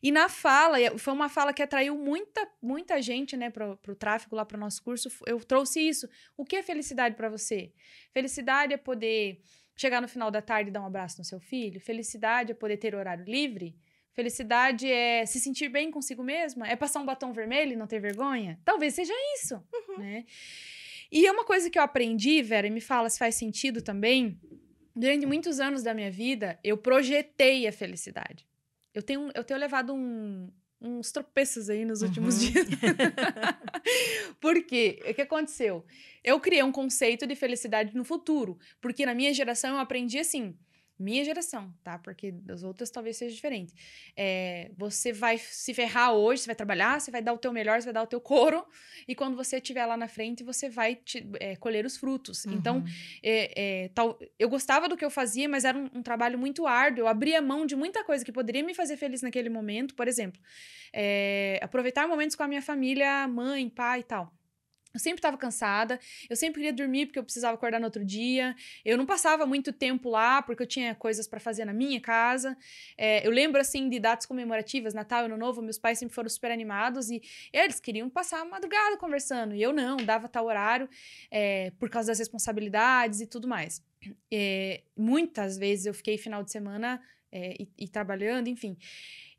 E na fala, foi uma fala que atraiu muita, muita gente, né, para o tráfego lá para o nosso curso. Eu trouxe isso. O que é felicidade para você? Felicidade é poder chegar no final da tarde e dar um abraço no seu filho. Felicidade é poder ter horário livre. Felicidade é se sentir bem consigo mesma. É passar um batom vermelho e não ter vergonha. Talvez seja isso, uhum. né? E é uma coisa que eu aprendi, Vera, e me fala se faz sentido também. Durante muitos anos da minha vida, eu projetei a felicidade. Eu tenho, eu tenho levado um, uns tropeços aí nos últimos uhum. dias. Por quê? O que aconteceu? Eu criei um conceito de felicidade no futuro, porque na minha geração eu aprendi assim, minha geração, tá? Porque das outras talvez seja diferente. É, você vai se ferrar hoje, você vai trabalhar, você vai dar o teu melhor, você vai dar o teu couro, e quando você estiver lá na frente, você vai te, é, colher os frutos. Uhum. Então, é, é, tal, eu gostava do que eu fazia, mas era um, um, trabalho muito árduo. Eu abria mão de muita coisa que poderia me fazer feliz naquele momento. Por exemplo, é, aproveitar momentos com a minha família, mãe, pai e tal. Eu sempre estava cansada, eu sempre queria dormir porque eu precisava acordar no outro dia. Eu não passava muito tempo lá porque eu tinha coisas para fazer na minha casa. É, eu lembro assim de datas comemorativas, Natal, Ano Novo, meus pais sempre foram super animados e eles queriam passar a madrugada conversando e eu não, dava tal horário é, por causa das responsabilidades e tudo mais. É, muitas vezes eu fiquei final de semana é, e, e trabalhando, enfim.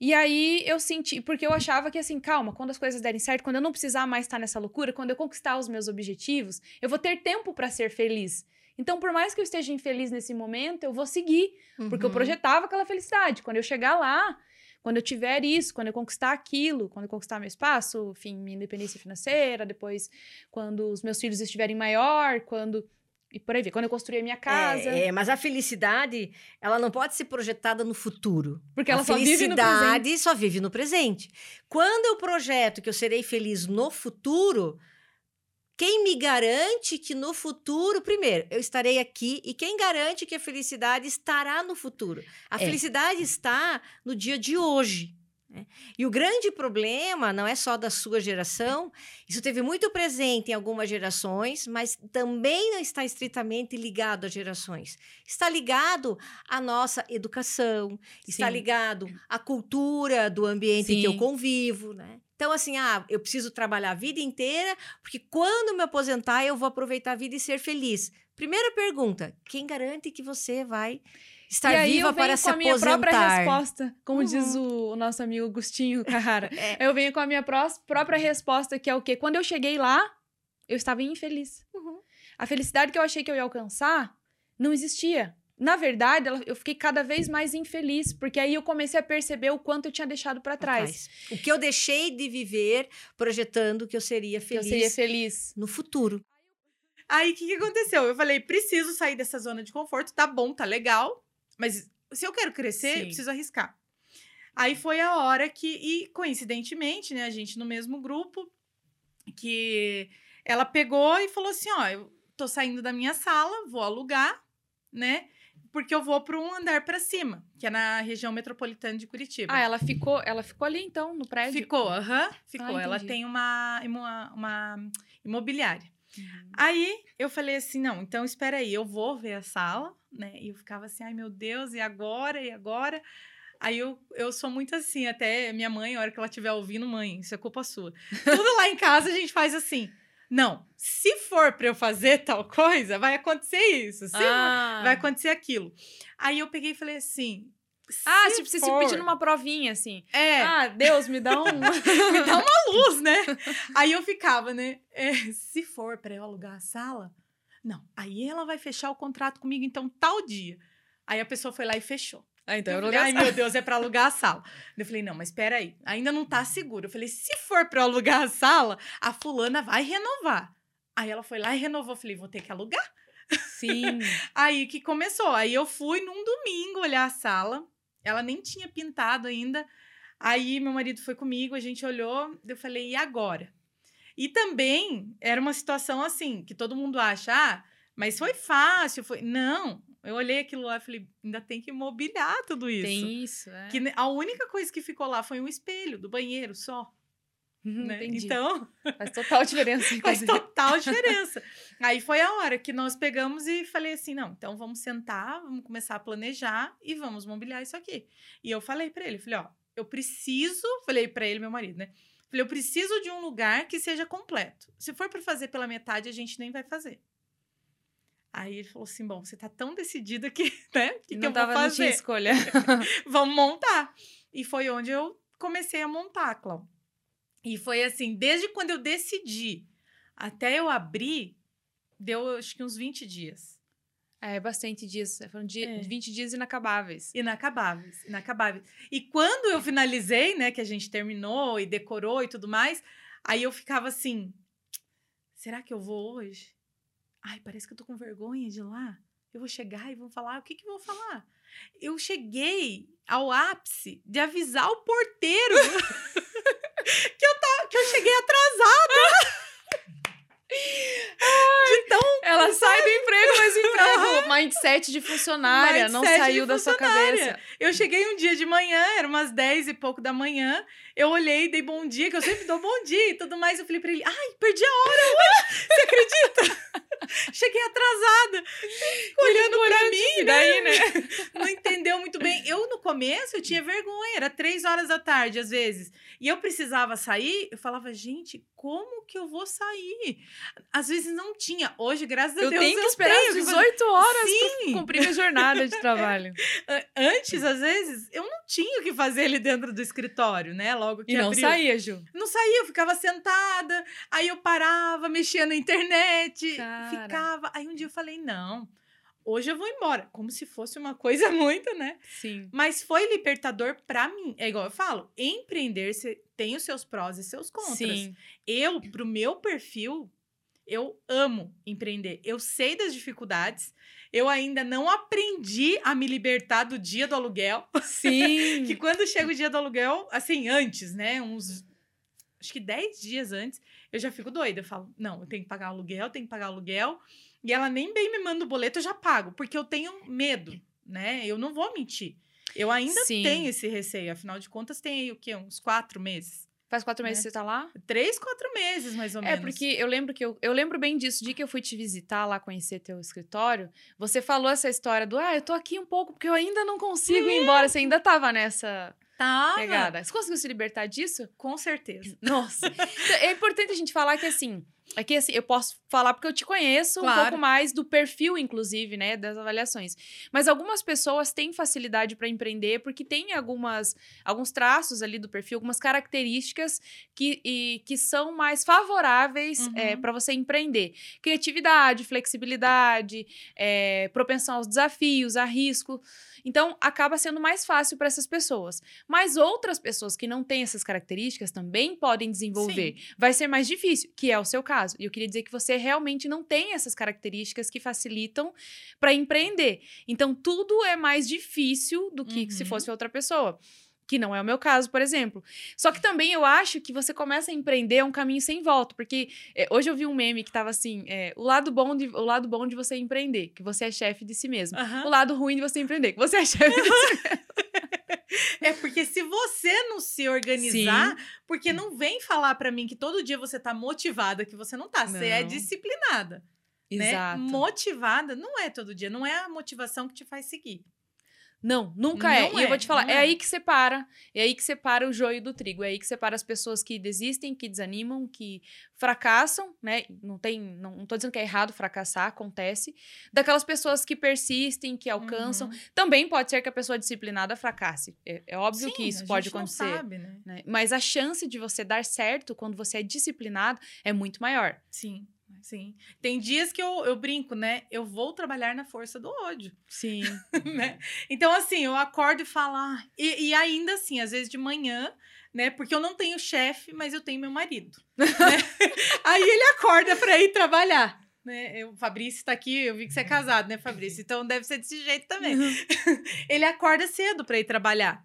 E aí eu senti, porque eu achava que assim, calma, quando as coisas derem certo, quando eu não precisar mais estar nessa loucura, quando eu conquistar os meus objetivos, eu vou ter tempo para ser feliz. Então, por mais que eu esteja infeliz nesse momento, eu vou seguir, uhum. porque eu uhum. projetava aquela felicidade. Quando eu chegar lá, quando eu tiver isso, quando eu conquistar aquilo, quando eu conquistar meu espaço, enfim, minha independência financeira, depois quando os meus filhos estiverem maior, quando e por aí, quando eu construí a minha casa. É, é, mas a felicidade, ela não pode ser projetada no futuro. Porque ela a só vive no presente. A felicidade só vive no presente. Quando eu projeto que eu serei feliz no futuro, quem me garante que no futuro, primeiro, eu estarei aqui e quem garante que a felicidade estará no futuro? A é. felicidade está no dia de hoje. Né? E o grande problema não é só da sua geração, isso teve muito presente em algumas gerações, mas também não está estritamente ligado às gerações. Está ligado à nossa educação, está Sim. ligado à cultura do ambiente Sim. que eu convivo. Né? Então, assim, ah, eu preciso trabalhar a vida inteira, porque quando me aposentar, eu vou aproveitar a vida e ser feliz. Primeira pergunta: quem garante que você vai estar viva para se aposentar. eu venho com a minha própria resposta, como uhum. diz o, o, nosso amigo Agostinho Carrara. é. Eu venho com a minha própria resposta, que é o quê? Quando eu cheguei lá, eu estava infeliz. Uhum. a felicidade que eu achei que eu ia alcançar não existia. Na verdade, eu fiquei cada vez mais infeliz, porque aí eu comecei a perceber o quanto eu tinha deixado pra trás. O que eu deixei de viver projetando que eu seria Que feliz eu seria feliz. no futuro. Aí o que, que aconteceu? Eu falei, preciso sair dessa zona de conforto, tá bom, tá legal, mas se eu quero crescer, Sim. eu preciso arriscar. Aí foi a hora que, e coincidentemente, né, a gente no mesmo grupo, que ela pegou e falou assim: ó, eu tô saindo da minha sala, vou alugar, né? Porque eu vou para um andar para cima, que é na região metropolitana de Curitiba. Ah, ela ficou, ela ficou ali então, no prédio? Ficou, aham, ficou. Ah, ela tem uma, uma, uma imobiliária. Uhum. Aí eu falei assim: não, então espera aí, eu vou ver a sala, né? E eu ficava assim: ai meu Deus, e agora? E agora? Aí eu, eu sou muito assim, até minha mãe, a hora que ela estiver ouvindo, mãe, isso é culpa sua. Tudo lá em casa a gente faz assim. Não, se for pra eu fazer tal coisa, vai acontecer isso. Ah. for, vai acontecer aquilo. Aí eu peguei e falei assim. Ah, se tipo, você se for- pedindo uma provinha, assim. É, Ah, Deus, me dá um... me dá uma luz, né? Aí eu ficava, né? é, se for pra eu alugar a sala, não. Aí ela vai fechar o contrato comigo, então, tal dia. Aí a pessoa foi lá e fechou. Ah, então Eu falei, Ai, meu Deus, é pra alugar a sala. Eu falei, não, mas espera aí, ainda não tá seguro. Eu falei, se for eu alugar a sala, a fulana vai renovar. Aí ela foi lá e renovou. Eu falei, vou ter que alugar. Sim. Aí que começou. Aí eu fui num domingo olhar a sala. Ela nem tinha pintado ainda. Aí meu marido foi comigo, a gente olhou. Eu falei, e agora? E também era uma situação assim, que todo mundo acha, ah, mas foi fácil, foi. Não, eu olhei aquilo lá e falei, ainda tem que mobiliar tudo isso. Tem isso, é. Que a única coisa que ficou lá foi um espelho do banheiro só. Né? Entendi. Então, Faz total diferença, Faz total diferença. Aí foi a hora que nós pegamos e falei assim: não, então vamos sentar, vamos começar a planejar e vamos mobiliar isso aqui. E eu falei pra ele: falei, ó, eu preciso, falei pra ele, meu marido, né? Falei, eu preciso de um lugar que seja completo. Se for pra fazer pela metade, a gente nem vai fazer. Aí ele falou assim: bom, você tá tão decidida que, né? O que, que não, eu tava, vou não tinha fazer? escolha. vamos montar. E foi onde eu comecei a montar, Clau. E foi assim, desde quando eu decidi até eu abrir, deu acho que uns 20 dias. É, bastante dias. Foram dia, É. 20 dias inacabáveis. Inacabáveis, inacabáveis. E quando eu finalizei, né, que a gente terminou e decorou e tudo mais, aí eu ficava assim: será que eu vou hoje? Ai, parece que eu tô com vergonha de lá. Eu vou chegar e vou falar, o que que vou falar? Eu cheguei ao ápice de avisar o porteiro que, eu tá, que eu cheguei atrasada. Ela sai do emprego, mas emprego, mindset de funcionária, não Mindset de saiu da sua cabeça. Eu cheguei um dia de manhã, era umas 10 e pouco da manhã. Eu olhei, dei bom dia, que eu sempre dou bom dia e tudo mais. Eu falei pra ele: ai, perdi a hora hoje. Você acredita? cheguei atrasada. Olhando pra mim, E daí, né? não entendeu muito bem. Eu, no começo, eu tinha vergonha. Era três horas da tarde, às vezes. E eu precisava sair. Eu falava, gente, como que eu vou sair? Às vezes não tinha. Hoje, graças a Eu Deus, tenho que eu esperar tenho que fazer- 18 horas Sim. pra cumprir minha jornada de trabalho. A- Antes, às vezes, eu não tinha o que fazer ali dentro do escritório, né? Logo que E não abriu. saía, Ju. Não saía, eu ficava sentada, aí eu parava, mexia na internet, Cara. ficava. Aí um dia eu falei, não, hoje eu vou embora. Como se fosse uma coisa muito, né? Sim. Mas foi libertador pra mim. É igual eu falo, empreender tem os seus prós e seus contras. Sim. Eu, pro meu perfil, eu amo empreender. Eu sei das dificuldades. Eu ainda não aprendi a me libertar do dia do aluguel. Sim. Que quando chega o dia do aluguel, assim, antes, né? Uns. Acho que 10 dias antes, eu já fico doida. Eu falo, não, eu tenho que pagar aluguel, tenho que pagar aluguel. E ela nem bem me manda o boleto, eu já pago, porque eu tenho medo, né? Eu não vou mentir. Eu ainda Sim. tenho esse receio, afinal de contas, tem aí o quê? Uns quatro meses? Faz quatro meses Né? que você tá lá? Três, quatro meses, mais ou É, menos. porque eu lembro que eu, eu lembro bem disso, de que eu fui te visitar lá, conhecer teu escritório. Você falou essa história do, ah, eu tô aqui um pouco porque eu ainda não consigo ir embora. Você ainda tava nessa Tava, pegada. Você conseguiu se libertar disso? com certeza. Nossa. Então, é importante a gente falar que, assim, É que assim, eu posso falar porque eu te conheço um Claro. pouco mais do perfil, inclusive, né, das avaliações. Mas algumas pessoas têm facilidade para empreender porque tem algumas, alguns traços ali do perfil, algumas características que, e, que são mais favoráveis Uhum. para você empreender. Criatividade, flexibilidade, é, propensão aos desafios, a risco. Então, acaba sendo mais fácil para essas pessoas. Mas outras pessoas que não têm essas características também podem desenvolver. Vai ser mais difícil, que é o seu caso. E eu queria dizer que você realmente não tem essas características que facilitam para empreender. Então, tudo é mais difícil do que se Uhum. fosse outra pessoa. Que não é o meu caso, por exemplo. Só que também eu acho que você começa a empreender é um caminho sem volta. Porque é, hoje eu vi um meme que tava assim: é, o, lado bom de, o lado bom de você empreender, que você é chefe de si mesmo. Aham. O lado ruim de você empreender, que você é chefe de si mesmo. É porque se você não se organizar, porque não vem falar pra mim que todo dia você tá motivada, que você não tá, você é Não. disciplinada, né? Exato. Motivada não é todo dia, não é a motivação que te faz seguir. Não, nunca é. Não E eu vou é, te falar, é. é. aí que separa. É aí que separa o joio do trigo. É aí que separa as pessoas que desistem, que desanimam, que fracassam, né? Não tem. Não, não tô dizendo que é errado fracassar, acontece. Daquelas pessoas que persistem, que alcançam. Uhum. Também pode ser que a pessoa disciplinada fracasse. É, é óbvio Sim, que isso a pode gente não acontecer. sabe, né? né? Mas a chance de você dar certo quando você é disciplinado é muito maior. Sim, sim. Tem dias que eu, eu brinco, né? Eu vou trabalhar na força do ódio. Sim. né? Então, assim, eu acordo e falo. "Ah", e, e ainda assim, às vezes de manhã, né? Porque eu não tenho chefe, mas eu tenho meu marido. né? Aí ele acorda pra ir trabalhar. Né? O Fabrício tá aqui, eu vi que você é casado, né, Fabrício? Então deve ser desse jeito também. ele acorda cedo pra ir trabalhar.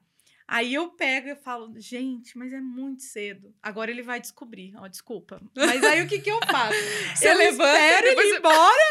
Aí eu pego e falo, gente, mas é muito cedo. Agora ele vai descobrir. Ó, desculpa. Mas aí o que que eu faço? Você eu levanta, espero ele ir embora,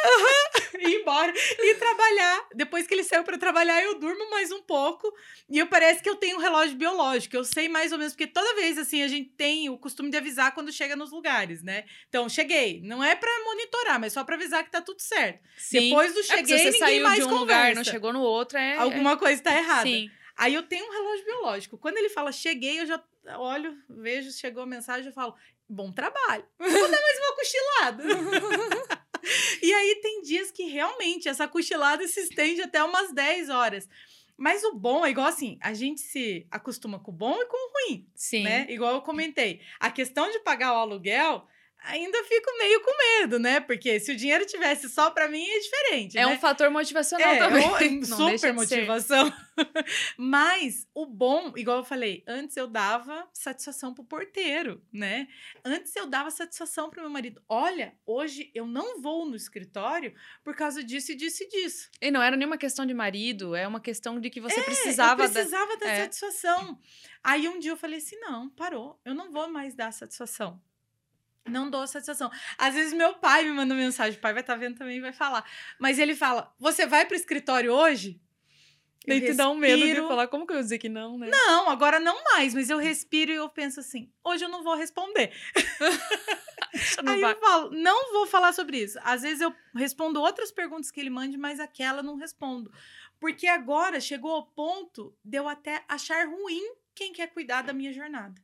ir embora e trabalhar. Depois que ele saiu pra trabalhar, eu durmo mais um pouco. E eu parece que eu tenho um relógio biológico. Eu sei mais ou menos, porque toda vez assim a gente tem o costume de avisar quando chega nos lugares, né? Então, cheguei. Não é pra monitorar, mas só pra avisar que tá tudo certo. Sim. Depois do É cheguei, se você ninguém saiu mais de um conversa. lugar, não chegou no outro, é. Alguma coisa tá é... errada. Sim. Aí eu tenho um relógio biológico. Quando ele fala cheguei, eu já olho, vejo, chegou a mensagem, eu falo, bom trabalho. Vou dar mais uma cochilada. e aí tem dias que realmente essa cochilada se estende até umas 10 horas. Mas o bom é igual assim, a gente se acostuma com o bom e com o ruim, Sim. né? Igual eu comentei. A questão de pagar o aluguel, ainda fico meio com medo, né? Porque se o dinheiro tivesse só pra mim, é diferente, É né? um fator motivacional É, também. Não super motivação. Mas o bom, igual eu falei, antes eu dava satisfação pro porteiro, né? Antes eu dava satisfação pro meu marido. Olha, hoje eu não vou no escritório por causa disso e disso e disso. E não era nenhuma questão de marido, é uma questão de que você É, precisava eu da- precisava da é. satisfação. Aí um dia eu falei assim: não, parou, eu não vou mais dar satisfação. Não dou satisfação. Às vezes meu pai me manda mensagem, o pai vai estar vendo também e vai falar. Mas ele fala: Você vai pro escritório hoje? Daí te dá um medo de falar, como que eu ia dizer que não, né? Não, agora não mais, mas eu respiro e eu penso assim: hoje eu não vou responder. Não Aí vai. eu falo, não vou falar sobre isso. Às vezes eu respondo outras perguntas que ele mande, mas aquela eu não respondo. Porque agora chegou ao ponto de eu até achar ruim quem quer cuidar da minha jornada.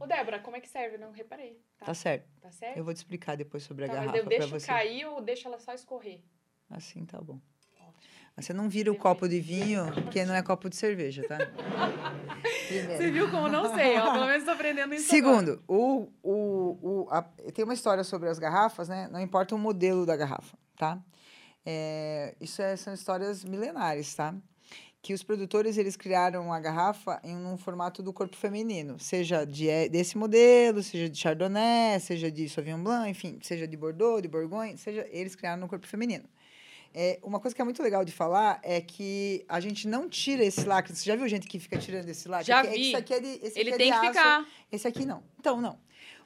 Ô, Débora, como é que serve? Não reparei. Tá certo. Tá certo? Eu vou te explicar depois sobre a Tá, garrafa eu pra deixo você. cair ou deixo ela só escorrer? Assim tá bom. Mas você não vira o copo de vinho, porque não é copo de cerveja, tá? Primeiro. Você viu como eu não sei, ó. Pelo menos tô aprendendo isso Segundo, o, o, o, a- tem uma história sobre as garrafas, né? Não importa o modelo da garrafa, tá? É, isso é- são histórias milenares, tá? Que os produtores eles criaram a garrafa em um formato do corpo feminino, seja de, eh, desse modelo, seja de Chardonnay, seja de Sauvignon Blanc, enfim, seja de Bordeaux, de Bourgogne, seja eles criaram no corpo feminino. É, uma coisa que é muito legal de falar é que a gente não tira esse lacre. Você já viu gente que fica tirando esse lacre? Já é vi. Isso aqui é de, esse Ele aqui é tem de que aço, ficar. esse aqui não. Então, não.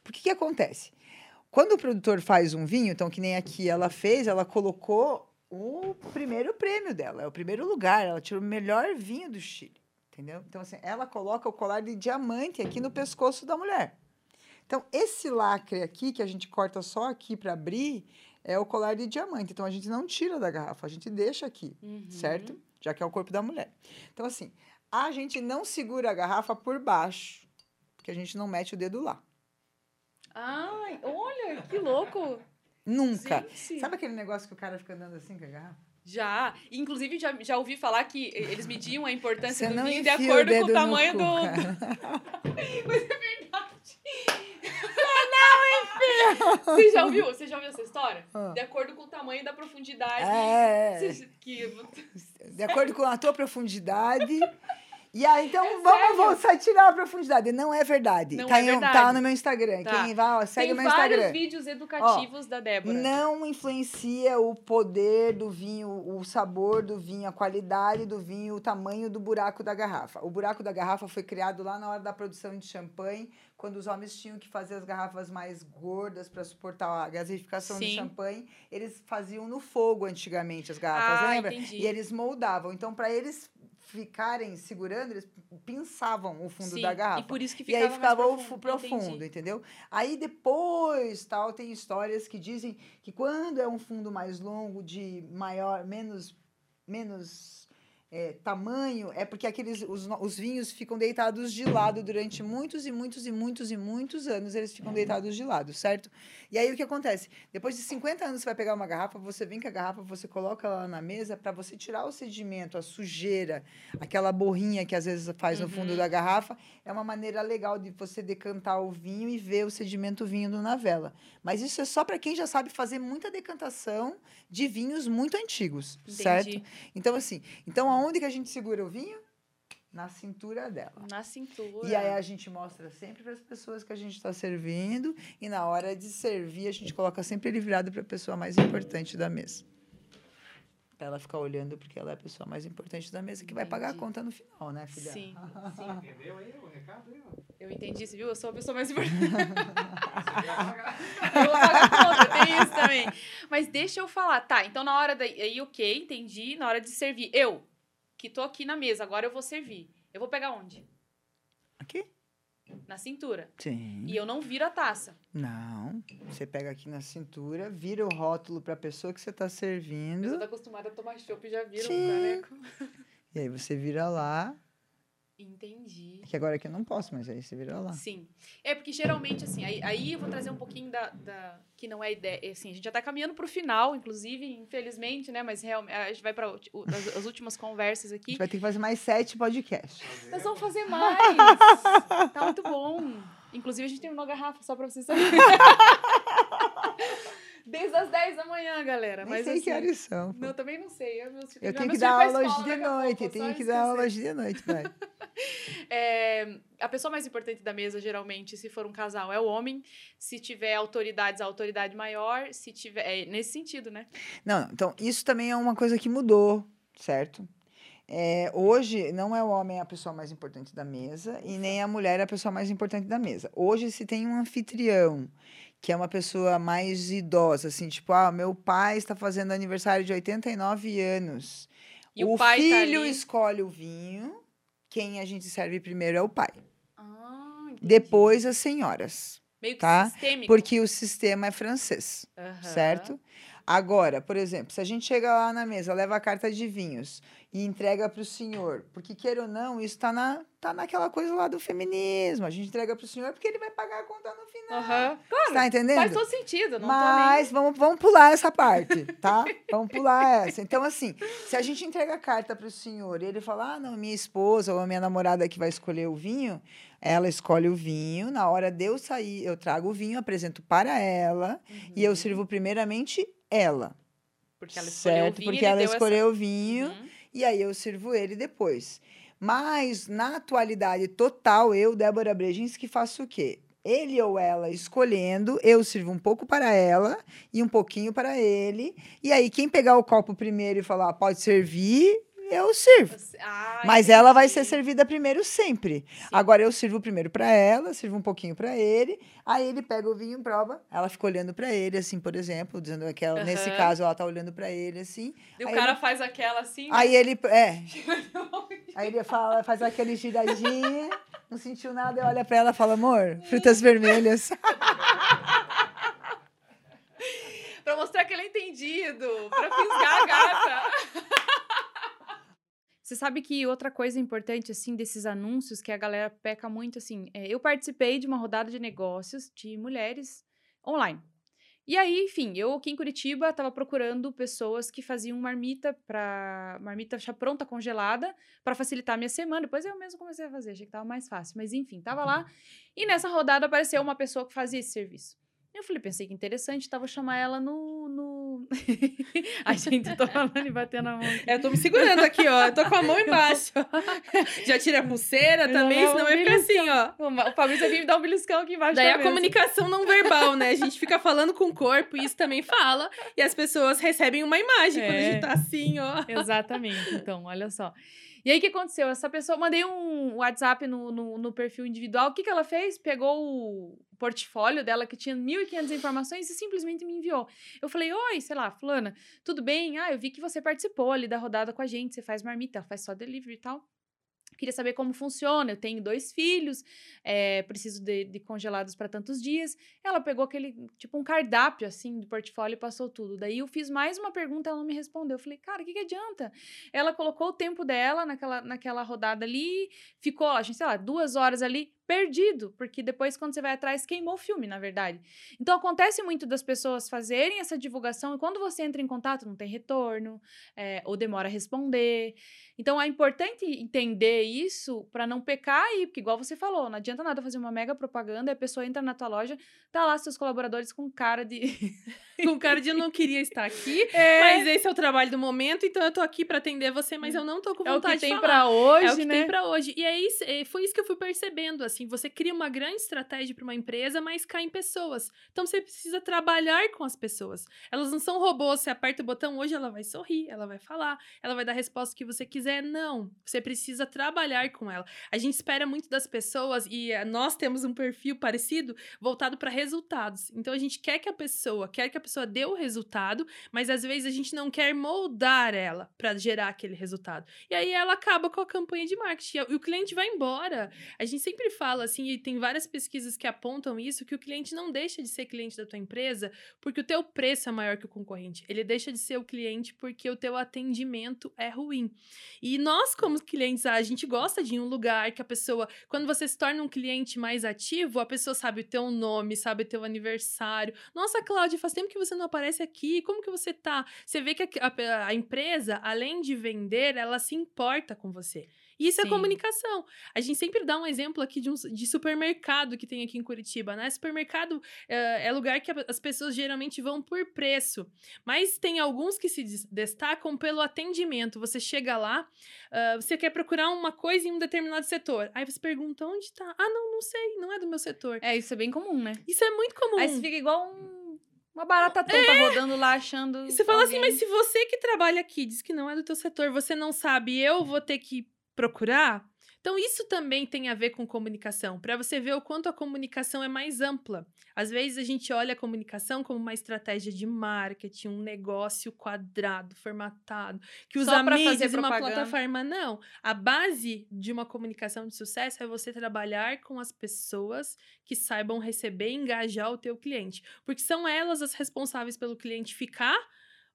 Por que que acontece? Quando o produtor faz um vinho, então que nem aqui ela fez, ela colocou o primeiro prêmio dela, é o primeiro lugar, ela tirou o melhor vinho do Chile, entendeu? Então assim, ela coloca o colar de diamante aqui no pescoço da mulher. Então, esse lacre aqui que a gente corta só aqui para abrir é o colar de diamante. Então a gente não tira da garrafa, a gente deixa aqui Uhum. certo? Já que é o corpo da mulher. Então, assim, a gente não segura a garrafa por baixo, porque a gente não mete o dedo lá. Ai, olha, que louco. Nunca. Gente. Sabe aquele negócio que o cara fica andando assim com a garrafa? Já. Inclusive, já, já ouvi falar que eles mediam a importância Você do não vinho de enfia o acordo com o tamanho cu, do. Mas é verdade. Você já ouviu? Você já ouviu essa história? Ah. De acordo com o tamanho da profundidade. É, é. Você- que... de acordo com a tua profundidade. E aí, então, É vamos voltar tirar a profundidade. Não é verdade. Não tá, é em- verdade. tá no meu Instagram. Tá. Quem vai, ó, segue Tem o meu vários Instagram. vídeos educativos da Débora. Não influencia o poder do vinho, o sabor do vinho, a qualidade do vinho, o tamanho do buraco da garrafa. O buraco da garrafa foi criado lá na hora da produção de champanhe, quando os homens tinham que fazer as garrafas mais gordas para suportar a gasificação de Sim. champanhe. Eles faziam no fogo antigamente as garrafas, Ah, lembra? entendi. E eles moldavam. Então, para eles ficarem segurando, eles pinçavam o fundo Sim, da garrafa. E por isso que E ficava aí ficava profundo. profundo, entendeu? Aí depois, tal, tem histórias que dizem que quando é um fundo mais longo, de maior, menos, menos é, tamanho, é porque aqueles os, os vinhos ficam deitados de lado durante muitos e muitos e muitos e muitos anos, eles ficam deitados de lado, certo? E aí o que acontece? Depois de 50 anos você vai pegar uma garrafa, você vem com a garrafa, você coloca ela na mesa para você tirar o sedimento, a sujeira, aquela borrinha que às vezes faz no fundo Uhum. da garrafa, é uma maneira legal de você decantar o vinho e ver o sedimento vindo na vela. Mas isso é só para quem já sabe fazer muita decantação de vinhos muito antigos, certo? Entendi. Então assim, então aonde que a gente segura o vinho? Na cintura dela. Na cintura. E aí a gente mostra sempre para as pessoas que a gente está servindo e na hora de servir a gente coloca sempre ele virado para a pessoa mais importante da mesa. Pra ela ficar olhando porque ela é a pessoa mais importante da mesa que vai pagar a conta no final, né, filha? Sim, Entendeu aí o recado aí, ó? eu entendi, você viu? Eu sou a pessoa mais importante. eu vou pagar a conta, tem isso também. Mas deixa eu falar. Tá, então na hora da. Aí, ok, entendi. Na hora de servir. Eu, que tô aqui na mesa, agora eu vou servir. Eu vou pegar onde? Aqui? Na cintura. Sim. E eu não viro a taça. Não. Você pega aqui na cintura, vira o rótulo para a pessoa que você está Eu sou servindo. acostumada a tomar chopp e já vira Sim. um caneco. E aí você vira lá. Entendi. Que agora aqui eu não posso, mas aí você vira lá. Sim. É porque geralmente, assim, aí, aí eu vou trazer um pouquinho da, da- que não é ideia. Assim, a gente já tá caminhando pro final, inclusive, infelizmente, né? Mas realmente, a gente vai para as, as últimas conversas A aqui. gente vai ter que fazer mais sete podcasts. Nós vamos fazer mais. tá muito bom. Inclusive, a gente terminou a garrafa, só pra vocês saberem. Desde as 10 da manhã, galera. Nem Mas sei que assim, horas são. pô. Não, também não sei. Eu, meus, Eu tenho que dar aula hoje de noite, tenho que dar aula hoje de noite, vai. É, a pessoa mais importante da mesa, geralmente, se for um casal, é o homem. Se tiver autoridades, a autoridade maior. Se tiver. É nesse sentido, né? Não, não, então isso também é uma coisa que mudou, certo? É, hoje não é o homem a pessoa mais importante da mesa e nem a mulher a pessoa mais importante da mesa. Hoje se tem um anfitrião, que é uma pessoa mais idosa, assim, tipo, ah, meu pai está fazendo aniversário de 89 anos. E o o tá filho ali. escolhe o vinho, quem a gente serve primeiro é o pai. Ah. Depois as senhoras, Meio que tá? sistêmico. porque o sistema é francês. Certo? Agora, por exemplo, se a gente chega lá na mesa, leva a carta de vinhos e entrega para o senhor, porque queira ou não, isso está na, tá naquela coisa lá do feminismo. A gente entrega para o senhor porque ele vai pagar a conta no final. Aham. Você tá entendendo? Faz todo sentido. Não Mas vamos, vamos pular essa parte, tá? vamos pular essa. Então, assim, se a gente entrega a carta para o senhor e ele fala, ah, não, minha esposa ou a minha namorada que vai escolher o vinho, ela escolhe o vinho, na hora de eu sair, eu trago o vinho, apresento para ela nem... e eu sirvo primeiramente ela. Porque ela escolheu certo? o vinho porque ela escolheu o essa... vinho Uhum. E aí eu sirvo ele depois. Mas na atualidade total, eu, Débora Brejinski, faço o quê? Ele ou ela escolhendo, eu sirvo um pouco para ela e um pouquinho para ele. E aí, quem pegar o copo primeiro e falar, "Ah, pode servir, eu sirvo. Ah, Mas ela vai ser entendi. servida primeiro sempre. Sim. Agora eu sirvo primeiro para ela, sirvo um pouquinho para ele, aí ele pega o vinho prova. Ela fica olhando para ele assim, por exemplo, dizendo que ela, nesse caso ela tá olhando para ele assim. E o cara ele- faz aquela assim. Aí ele é, aí ele fala, faz aquele giradinha, não sentiu nada, e olha para ela e fala: "Amor, frutas vermelhas". Pra mostrar que ele é entendido. Pra fisgar a gata. Você sabe que outra coisa importante, assim, desses anúncios que a galera peca muito, assim, é, eu participei de uma rodada de negócios de mulheres online. E aí, enfim, eu aqui em Curitiba estava procurando pessoas que faziam marmita para marmita já pronta congelada para facilitar a minha semana. Depois eu mesmo comecei a fazer, achei que tava mais fácil, mas enfim, tava lá. E nessa rodada apareceu uma pessoa que fazia esse serviço. Eu falei, pensei que interessante, tava chamar ela no. no... a gente, tô falando e batendo a mão. Aqui. É, eu tô me segurando aqui, ó. Eu tô com a mão embaixo. Já tirei a pulseira Eu também, senão vai ficar assim, ó. O Fabrício aqui me dá um beliscão aqui embaixo. Daí da a mesa. comunicação não verbal, né? A gente fica falando com o corpo e isso também fala. E as pessoas recebem uma imagem quando a É. gente tá assim, ó. Exatamente. Então, olha só. E aí, o que aconteceu? Essa pessoa, mandei um WhatsApp no, no, no perfil individual. O que, que ela fez? Pegou o portfólio dela, que tinha 1.500 informações, e simplesmente me enviou. Eu falei, oi, sei lá, fulana, tudo bem? Ah, eu vi que você participou ali da rodada com a gente, você faz marmita, faz só delivery e tal. Queria saber como funciona. Eu tenho dois filhos, é, preciso de, de congelados para tantos dias. Ela pegou aquele, tipo, um cardápio, assim, do portfólio e passou tudo. Daí eu fiz mais uma pergunta, ela não me respondeu. Eu falei, cara, o que, que adianta? Ela colocou o tempo dela naquela, naquela rodada ali, ficou, sei lá, duas horas ali, perdido, porque depois, quando você vai atrás, queimou o filme, na verdade. Então, acontece muito das pessoas fazerem essa divulgação e quando você entra em contato, não tem retorno, é, ou demora a responder. Então, é importante entender isso para não pecar aí, porque, igual você falou, não adianta nada fazer uma mega propaganda, a pessoa entra na tua loja, tá lá seus colaboradores com cara de. Com cara de eu não queria estar aqui, É, mas esse é o trabalho do momento, então eu tô aqui pra atender você, mas eu não tô com é o vontade que tem pra hoje, É o que né? tem pra hoje. E é isso, é, foi isso que eu fui percebendo, assim, você cria uma grande estratégia para uma empresa, mas cai em pessoas. Então você precisa trabalhar com as pessoas. Elas não são robôs, você aperta o botão hoje, ela vai sorrir, ela vai falar, ela vai dar a resposta que você quiser. Não, você precisa trabalhar com ela. A gente espera muito das pessoas e eh, nós temos um perfil parecido voltado para resultados. Então a gente quer que a pessoa, quer que a pessoa dê o resultado, mas às vezes a gente não quer moldar ela para gerar aquele resultado. E aí ela acaba com a campanha de marketing. E o cliente vai embora. A gente sempre fala assim, e tem várias pesquisas que apontam isso, que o cliente não deixa de ser cliente da tua empresa porque o teu preço é maior que o concorrente. Ele deixa de ser o cliente porque o teu atendimento é ruim. E nós, como clientes, a gente gosta de um lugar que a pessoa, quando você se torna um cliente mais ativo, a pessoa sabe o teu nome, sabe o teu aniversário. Nossa, Cláudia, faz tempo que você não aparece aqui. Como que você tá? Você vê que a, a- a empresa, além de vender, ela se importa com você. E isso é Sim. comunicação. A gente sempre dá um exemplo aqui de, um, de supermercado que tem aqui em Curitiba, né? Supermercado é, é lugar que as pessoas geralmente vão por preço, mas tem alguns que se des- destacam pelo atendimento. Você chega lá, ah, você quer procurar uma coisa em um determinado setor, aí você pergunta onde tá? Ah, não, não sei, não é do meu setor. É, isso é bem comum, né? Isso é muito comum. Aí você fica igual um- uma barata tonta rodando lá, achando. E você fala assim, alguém. mas se você que trabalha aqui diz que não é do teu setor, você não sabe, eu vou ter que procurar? Então, isso também tem a ver com comunicação, para você ver o quanto a comunicação é mais ampla. Às vezes, a gente olha a comunicação como uma estratégia de marketing, um negócio quadrado, formatado, que usa mídias fazer e uma propaganda. plataforma. Não. A base de uma comunicação de sucesso é você trabalhar com as pessoas que saibam receber e engajar o teu cliente. Porque são elas as responsáveis pelo cliente ficar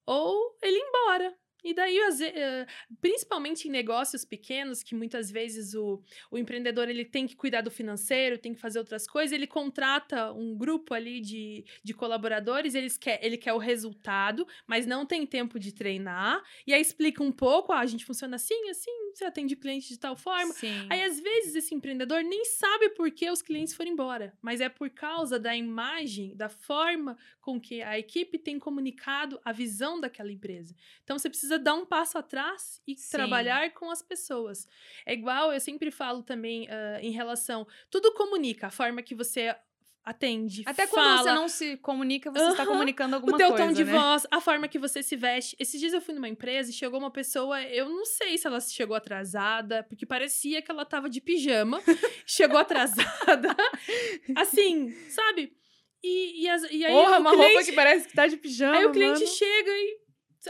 ou ele ir embora. E daí, eh, principalmente em negócios pequenos, que muitas vezes o, o empreendedor ele tem que cuidar do financeiro, tem que fazer outras coisas, ele contrata um grupo ali de, de colaboradores, eles quer, ele quer o resultado, mas não tem tempo de treinar, e aí explica um pouco, ah, a gente funciona assim, assim, você atende cliente de tal forma, Sim. Aí, às vezes, esse empreendedor nem sabe por que os clientes foram embora, mas é por causa da imagem, da forma com que a equipe tem comunicado a visão daquela empresa. Então, você precisa dar um passo atrás e Sim. trabalhar com as pessoas. É igual, eu sempre falo também ah, em relação. Tudo comunica, a forma que você atende. Até quando fala, você não se comunica, você está Aham. comunicando alguma o teu coisa. tom de né? voz, a forma que você se veste. Esses dias eu fui numa empresa e chegou uma pessoa, eu não sei se ela chegou atrasada, porque parecia que ela tava de pijama, chegou atrasada. assim, sabe? E, e, as- e aí Porra, uma cliente, roupa que parece que tá de pijama. aí o cliente mano. chega e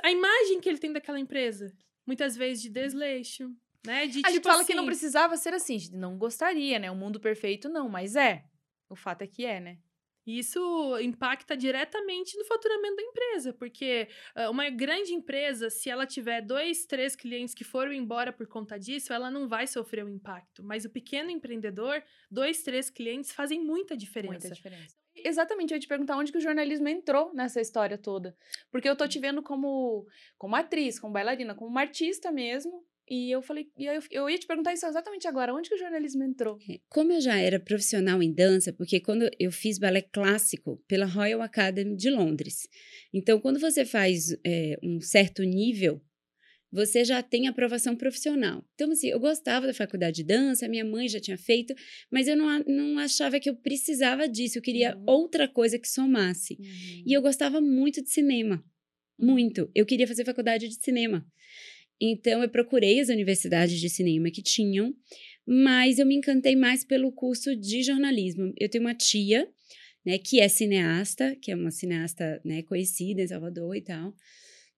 a imagem que ele tem daquela empresa, muitas vezes de desleixo, né? De A gente tipo fala assim, que não precisava ser assim, gente não gostaria, né? O mundo perfeito não, mas é. O fato é que é, né? E isso impacta diretamente no faturamento da empresa, porque uma grande empresa, se ela tiver dois, três clientes que foram embora por conta disso, ela não vai sofrer o um impacto. Mas o pequeno empreendedor, dois, três clientes fazem muita diferença. Muita diferença. Exatamente, eu ia te perguntar onde que o jornalismo entrou nessa história toda. Porque eu tô te vendo como, como atriz, como bailarina, como uma artista mesmo, e eu falei, e eu, eu ia te perguntar isso exatamente agora, onde que o jornalismo entrou? É, como eu já era profissional em dança, porque quando eu fiz balé clássico pela Royal Academy de Londres, então quando você faz é, um certo nível, você já tem aprovação profissional. Então, assim, eu gostava da faculdade de dança, minha mãe já tinha feito, mas eu não, não achava que eu precisava disso, eu queria uhum. outra coisa que somasse. Uhum. E eu gostava muito de cinema, muito. Eu queria fazer faculdade de cinema. Então, eu procurei as universidades de cinema que tinham, mas eu me encantei mais pelo curso de jornalismo. Eu tenho uma tia, né, que é cineasta, que é uma cineasta, né, conhecida em Salvador e tal,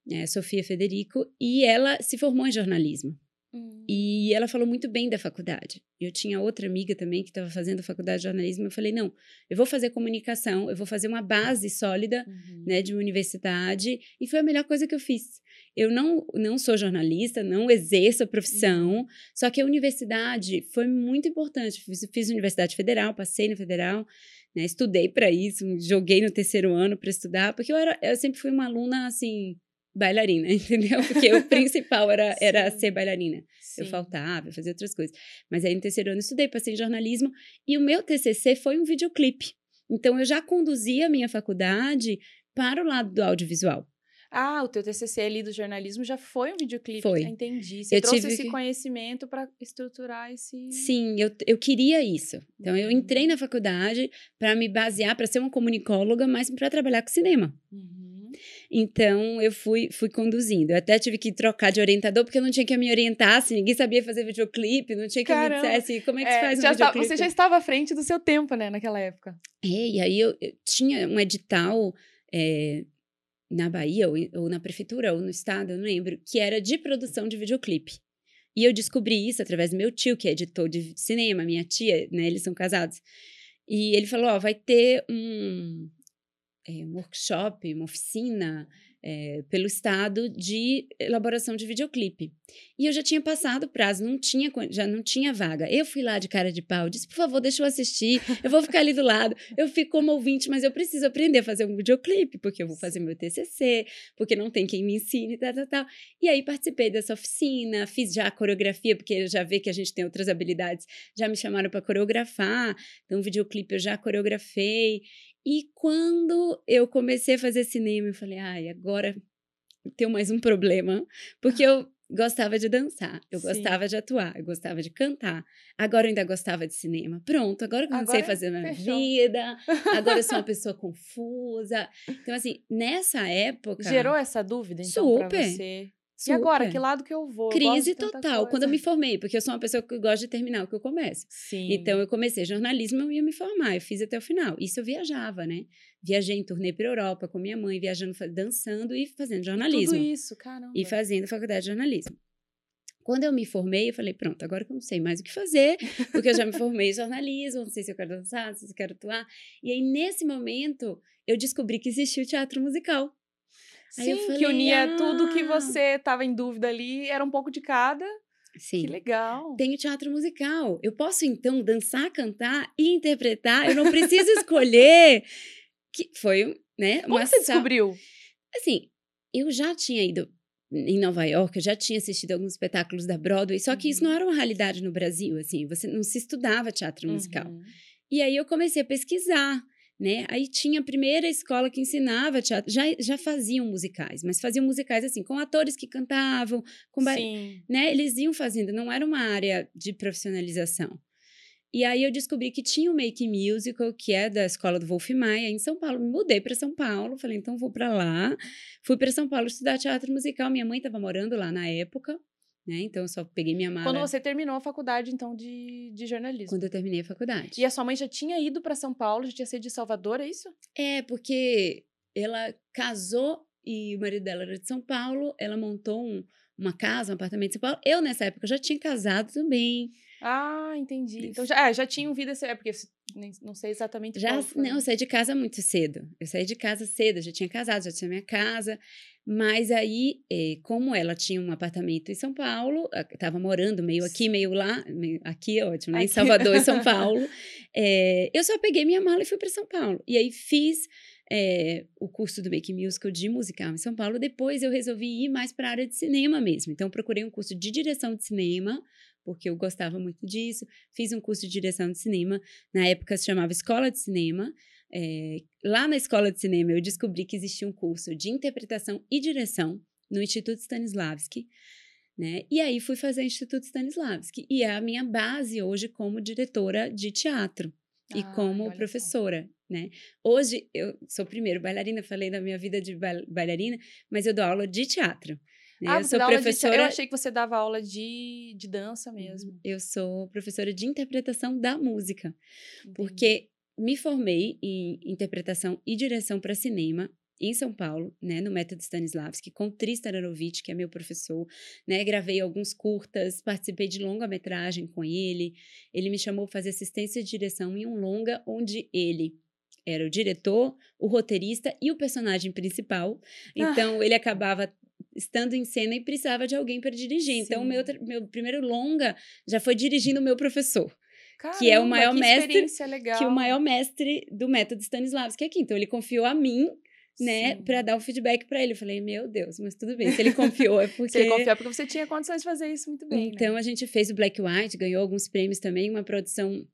né, Sofia Federico, e ela se formou em jornalismo. Hum. E ela falou muito bem da faculdade. Eu tinha outra amiga também que estava fazendo faculdade de jornalismo. Eu falei: não, eu vou fazer comunicação, eu vou fazer uma base sólida uhum. né, de uma universidade. E foi a melhor coisa que eu fiz. Eu não, não sou jornalista, não exerço a profissão, uhum. só que a universidade foi muito importante. Fiz, fiz universidade federal, passei na federal, né, estudei para isso, joguei no terceiro ano para estudar, porque eu, era, eu sempre fui uma aluna assim bailarina, entendeu? Porque o principal era, era ser bailarina. Sim. Eu faltava, eu fazia outras coisas. Mas aí no terceiro ano eu estudei, passei em jornalismo e o meu TCC foi um videoclipe. Então eu já conduzia a minha faculdade para o lado do audiovisual. Ah, o teu TCC ali do jornalismo já foi um videoclipe. Foi. Entendi. Você eu trouxe esse que... conhecimento para estruturar esse. Sim, eu, eu queria isso. Então, uhum. eu entrei na faculdade para me basear, para ser uma comunicóloga, mas para trabalhar com cinema. Uhum. Então, eu fui, fui conduzindo. Eu até tive que trocar de orientador, porque eu não tinha que me orientasse, ninguém sabia fazer videoclipe, não tinha que Caramba. me dissesse como é que é, faz um já videoclipe. Tá, você já estava à frente do seu tempo, né, naquela época. É, e aí eu, eu tinha um edital é, na Bahia, ou, ou na prefeitura, ou no estado, eu não lembro, que era de produção de videoclipe. E eu descobri isso através do meu tio, que é editor de cinema, minha tia, né, eles são casados. E ele falou, ó, vai ter um, é, um workshop, uma oficina é, pelo estado de elaboração de videoclipe. E eu já tinha passado o prazo, não tinha, já não tinha vaga. Eu fui lá de cara de pau, disse, por favor, deixa eu assistir, eu vou ficar ali do lado. Eu fico como ouvinte, mas eu preciso aprender a fazer um videoclipe, porque eu vou fazer meu TCC, porque não tem quem me ensine, tal, tal, tal. E aí participei dessa oficina, fiz já a coreografia, porque eu já vi que a gente tem outras habilidades, já me chamaram para coreografar, então o videoclipe eu já coreografei. E quando eu comecei a fazer cinema, eu falei, ai, agora tenho mais um problema, porque eu gostava de dançar, eu Sim. gostava de atuar, eu gostava de cantar. Agora eu ainda gostava de cinema. Pronto, agora eu comecei a fazer minha fechou. vida. Agora eu sou uma pessoa confusa. Então assim, nessa época gerou essa dúvida então para você? Super. E agora, que lado que eu vou? Crise eu total. Coisa. Quando eu me formei, porque eu sou uma pessoa que gosta de terminar o que eu começo. Sim. Então, eu comecei jornalismo, eu ia me formar. Eu fiz até o final. Isso eu viajava, né? Viajei em turnê para Europa com minha mãe, viajando, dançando e fazendo jornalismo. Tudo isso, caramba. E fazendo faculdade de jornalismo. Quando eu me formei, eu falei, pronto, agora que eu não sei mais o que fazer, porque eu já me formei em jornalismo, não sei se eu quero dançar, não sei se eu quero atuar. E aí, nesse momento, eu descobri que existia o teatro musical. Sim, falei, que unia ah. tudo que você estava em dúvida ali, era um pouco de cada. Sim. Que legal. Tenho teatro musical. Eu posso, então, dançar, cantar e interpretar. Eu não preciso escolher. Que foi, né? Como uma você descobriu? Assim, eu já tinha ido em Nova York, eu já tinha assistido alguns espetáculos da Broadway, só que uhum. isso não era uma realidade no Brasil, assim, você não se estudava teatro musical. Uhum. E aí eu comecei a pesquisar né? Aí tinha a primeira escola que ensinava teatro, já, já faziam musicais, mas faziam musicais assim, com atores que cantavam, com né? Eles iam fazendo, não era uma área de profissionalização. E aí eu descobri que tinha o Make Musical, que é da escola do Wolf Maia, em São Paulo. Me mudei para São Paulo, falei, então vou para lá. Fui para São Paulo estudar teatro musical. Minha mãe estava morando lá na época né? Então eu só peguei minha mala. Quando você terminou a faculdade, então, de, de jornalismo? Quando eu terminei a faculdade. E a sua mãe já tinha ido para São Paulo, já tinha sido de Salvador, é isso? É, porque ela casou e o marido dela era de São Paulo, ela montou um, uma casa, um apartamento em São Paulo. Eu, nessa época, já tinha casado também. Ah, entendi. Então já, é, já tinham vida. É porque não sei exatamente. Já, não, eu saí de casa muito cedo. Eu saí de casa cedo, já tinha casado, já tinha minha casa. Mas aí, eh, como ela tinha um apartamento em São Paulo, estava morando meio aqui, meio lá, meio, aqui é ótimo, né? Em. Salvador e São Paulo. eh, eu só peguei minha mala e fui para São Paulo. E aí fiz eh, o curso do Make Musical de musical em São Paulo. Depois eu resolvi ir mais para a área de cinema mesmo. Então, procurei um curso de direção de cinema, porque eu gostava muito disso. Fiz um curso de direção de cinema. Na época se chamava Escola de Cinema. É, lá na escola de cinema, eu descobri que existia um curso de interpretação e direção no Instituto Stanislavski, né? E aí fui fazer o Instituto Stanislavski. E é a minha base hoje como diretora de teatro e Ai, como professora, né? Hoje eu sou primeiro bailarina, falei da minha vida de bail- bailarina, mas eu dou aula de teatro. Né? Ah, eu sou professora. Eu achei que você dava aula de, de dança mesmo. Eu sou professora de interpretação da música, Entendi. porque me formei em interpretação e direção para cinema em São Paulo, né, no Método Stanislavski, com Tristan Aronovich, que é meu professor, né, gravei alguns curtas, participei de longa-metragem com ele, ele me chamou para fazer assistência de direção em um longa onde ele era o diretor, o roteirista e o personagem principal, então ele acabava estando em cena e precisava de alguém para dirigir, então o Sim. meu, tra- meu primeiro longa já foi dirigindo o meu professor, que é o Caramba, maior que mestre legal. que é o maior mestre do método Stanislavski aqui. Então ele confiou a mim, né, para dar o feedback para ele. Eu falei, meu Deus, mas tudo bem. Se ele confiou é porque Você confia porque você tinha condições de fazer isso muito bem. então né? a gente fez o Black White, ganhou alguns prêmios também, uma produção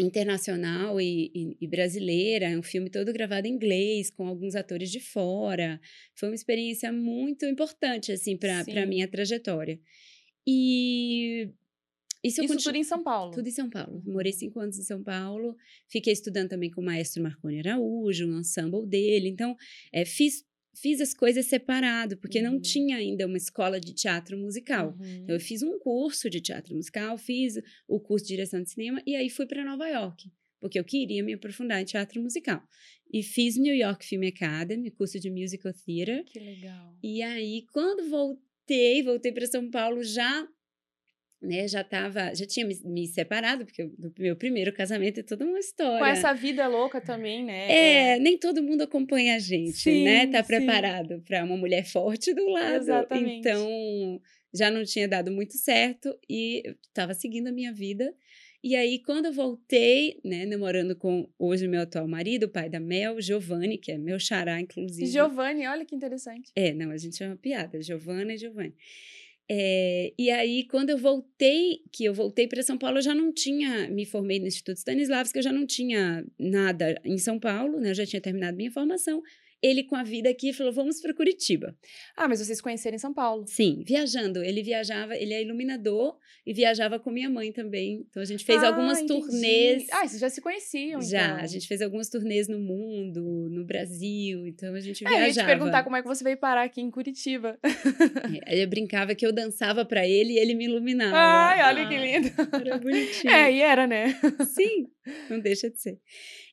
internacional e, e- e brasileira, é um filme todo gravado em inglês, com alguns atores de fora. Foi uma experiência muito importante, assim, para a minha trajetória. E isso, eu Isso tudo em São Paulo. tudo em São Paulo. Morei cinco anos em São Paulo. Fiquei estudando também com o maestro Marconi Araújo, um ensemble dele. Então, eh, fiz, fiz as coisas separado, porque não Uhum. tinha ainda uma escola de teatro musical. Uhum. Então, eu fiz um curso de teatro musical, fiz o curso de direção de cinema e aí fui para Nova York, porque eu queria me aprofundar em teatro musical. E fiz New York Film Academy, curso de musical theater. Que legal. E aí, quando voltei, voltei para São Paulo já, né, já tava, já tinha me, me separado, porque do meu primeiro casamento é toda uma história. Com essa vida louca também, né? É, nem todo mundo acompanha a gente, né? Sim, Tá sim. preparado para uma mulher forte do lado. Exatamente. Então, já não tinha dado muito certo e eu tava seguindo a minha vida. E aí, quando eu voltei, né, namorando com hoje meu atual marido, o pai da Mel, Giovanni, que é meu xará, inclusive. Giovanni, olha que interessante. É, não, a gente chama piada, Giovana e Giovanni. É, e aí, quando eu voltei, que eu voltei para São Paulo, eu já não tinha, me formei no Instituto Stanislavski, eu já não tinha nada em São Paulo, né? Eu já tinha terminado minha formação. Ele, com a vida aqui, falou: vamos para Curitiba. Ah, mas vocês conheceram em São Paulo. Sim, viajando. Ele viajava, ele é iluminador e viajava com minha mãe também. Então a gente fez Ah, algumas entendi. turnês. Ah, vocês já se conheciam, já, então. a gente fez algumas turnês no mundo, no Brasil, então a gente É, eu ia viajava. te perguntar como é que você veio parar aqui em Curitiba. É, eu brincava que eu dançava pra ele e ele me iluminava. Ai, olha que Ah, lindo. Era bonitinho. É, e era, né? Sim, não deixa de ser.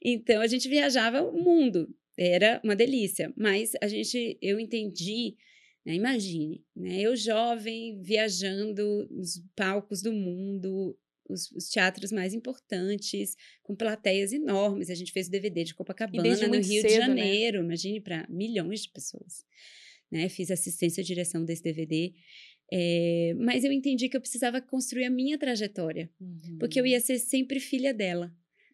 Então a gente viajava o mundo, era uma delícia. Mas a gente, eu entendi, né, imagine, né, eu jovem viajando nos palcos do mundo, os, os teatros mais importantes, com plateias enormes. A gente fez o DVD de Copacabana no Rio de cedo, né? Janeiro, imagine para milhões de pessoas. Né? Fiz assistência e direção desse DVD. eh, mas eu entendi que eu precisava construir a minha trajetória, porque eu ia ser sempre filha dela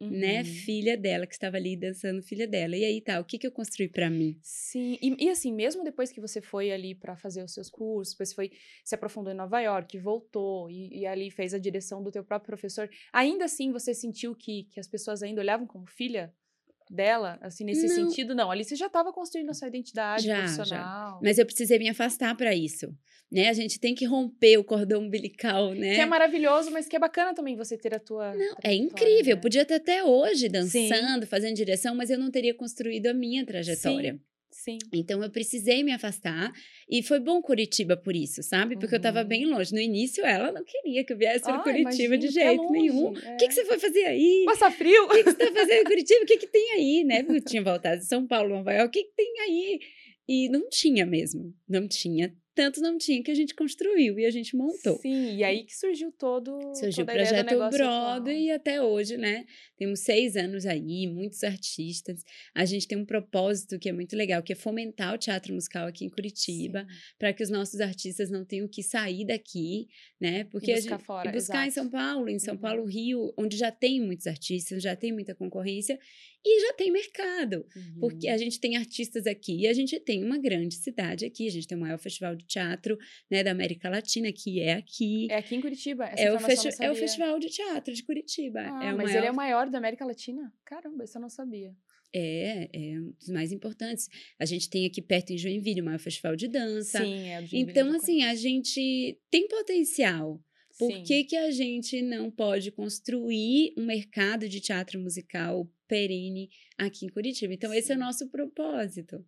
né, Uhum. filha dela, que estava ali dançando filha dela. E aí tá, o que que eu construí pra mim? Sim, e, e assim, mesmo depois que você foi ali para fazer os seus cursos, depois foi, se aprofundou em Nova York, voltou e, e ali fez a direção do teu próprio professor, ainda assim você sentiu que, que as pessoas ainda olhavam como filha dela, assim, nesse Não. sentido? Não, ali você já estava construindo a sua identidade Já, já. profissional. Mas eu precisei me afastar pra isso, né? A gente tem que romper o cordão umbilical, né? Que é maravilhoso, mas que é bacana também você ter a tua. Não, é incrível. Eu né? podia estar até hoje Sim. dançando, fazendo direção, mas eu não teria construído a minha trajetória. Sim. Então eu precisei me afastar e foi bom Curitiba por isso, sabe? Porque eu tava Uhum. bem longe. No início ela não queria que eu viesse para Ah, Curitiba de é jeito nenhum. O que, que você foi fazer aí? Passa frio? O que, que você tá fazendo em Curitiba? O que, que tem aí, né? Porque eu tinha voltado de São Paulo, Nova York. O que, que tem aí? E não tinha mesmo. Não tinha. tanto não tinha que a gente construiu e a gente montou. Sim, e aí que surgiu todo Surgiu o projeto atual. e até hoje, né? Temos seis anos aí, muitos artistas. A gente tem um propósito que é muito legal, que é fomentar o teatro musical aqui em Curitiba, para que os nossos artistas não tenham que sair daqui, né? Porque a buscar gente- fora, e buscar em exato. São Paulo, em São Uhum. Paulo, Rio, onde já tem muitos artistas, já tem muita concorrência e já tem mercado. Porque Uhum. a gente tem artistas aqui e a gente tem uma grande cidade aqui, a gente tem o maior festival de teatro né, da América Latina, que é aqui. É aqui em Curitiba. É o, festi- é o. Festival de Teatro de Curitiba. Ah, é mas maior ele é o maior da América Latina? Caramba, isso eu não sabia. É, é um dos mais importantes. A gente tem aqui perto em Joinville o maior festival de dança. Sim, é o Joinville, Então, assim, a gente tem potencial. Por que, que a gente não pode construir um mercado de teatro musical perene aqui em Curitiba? Então, esse é o Sim. nosso propósito.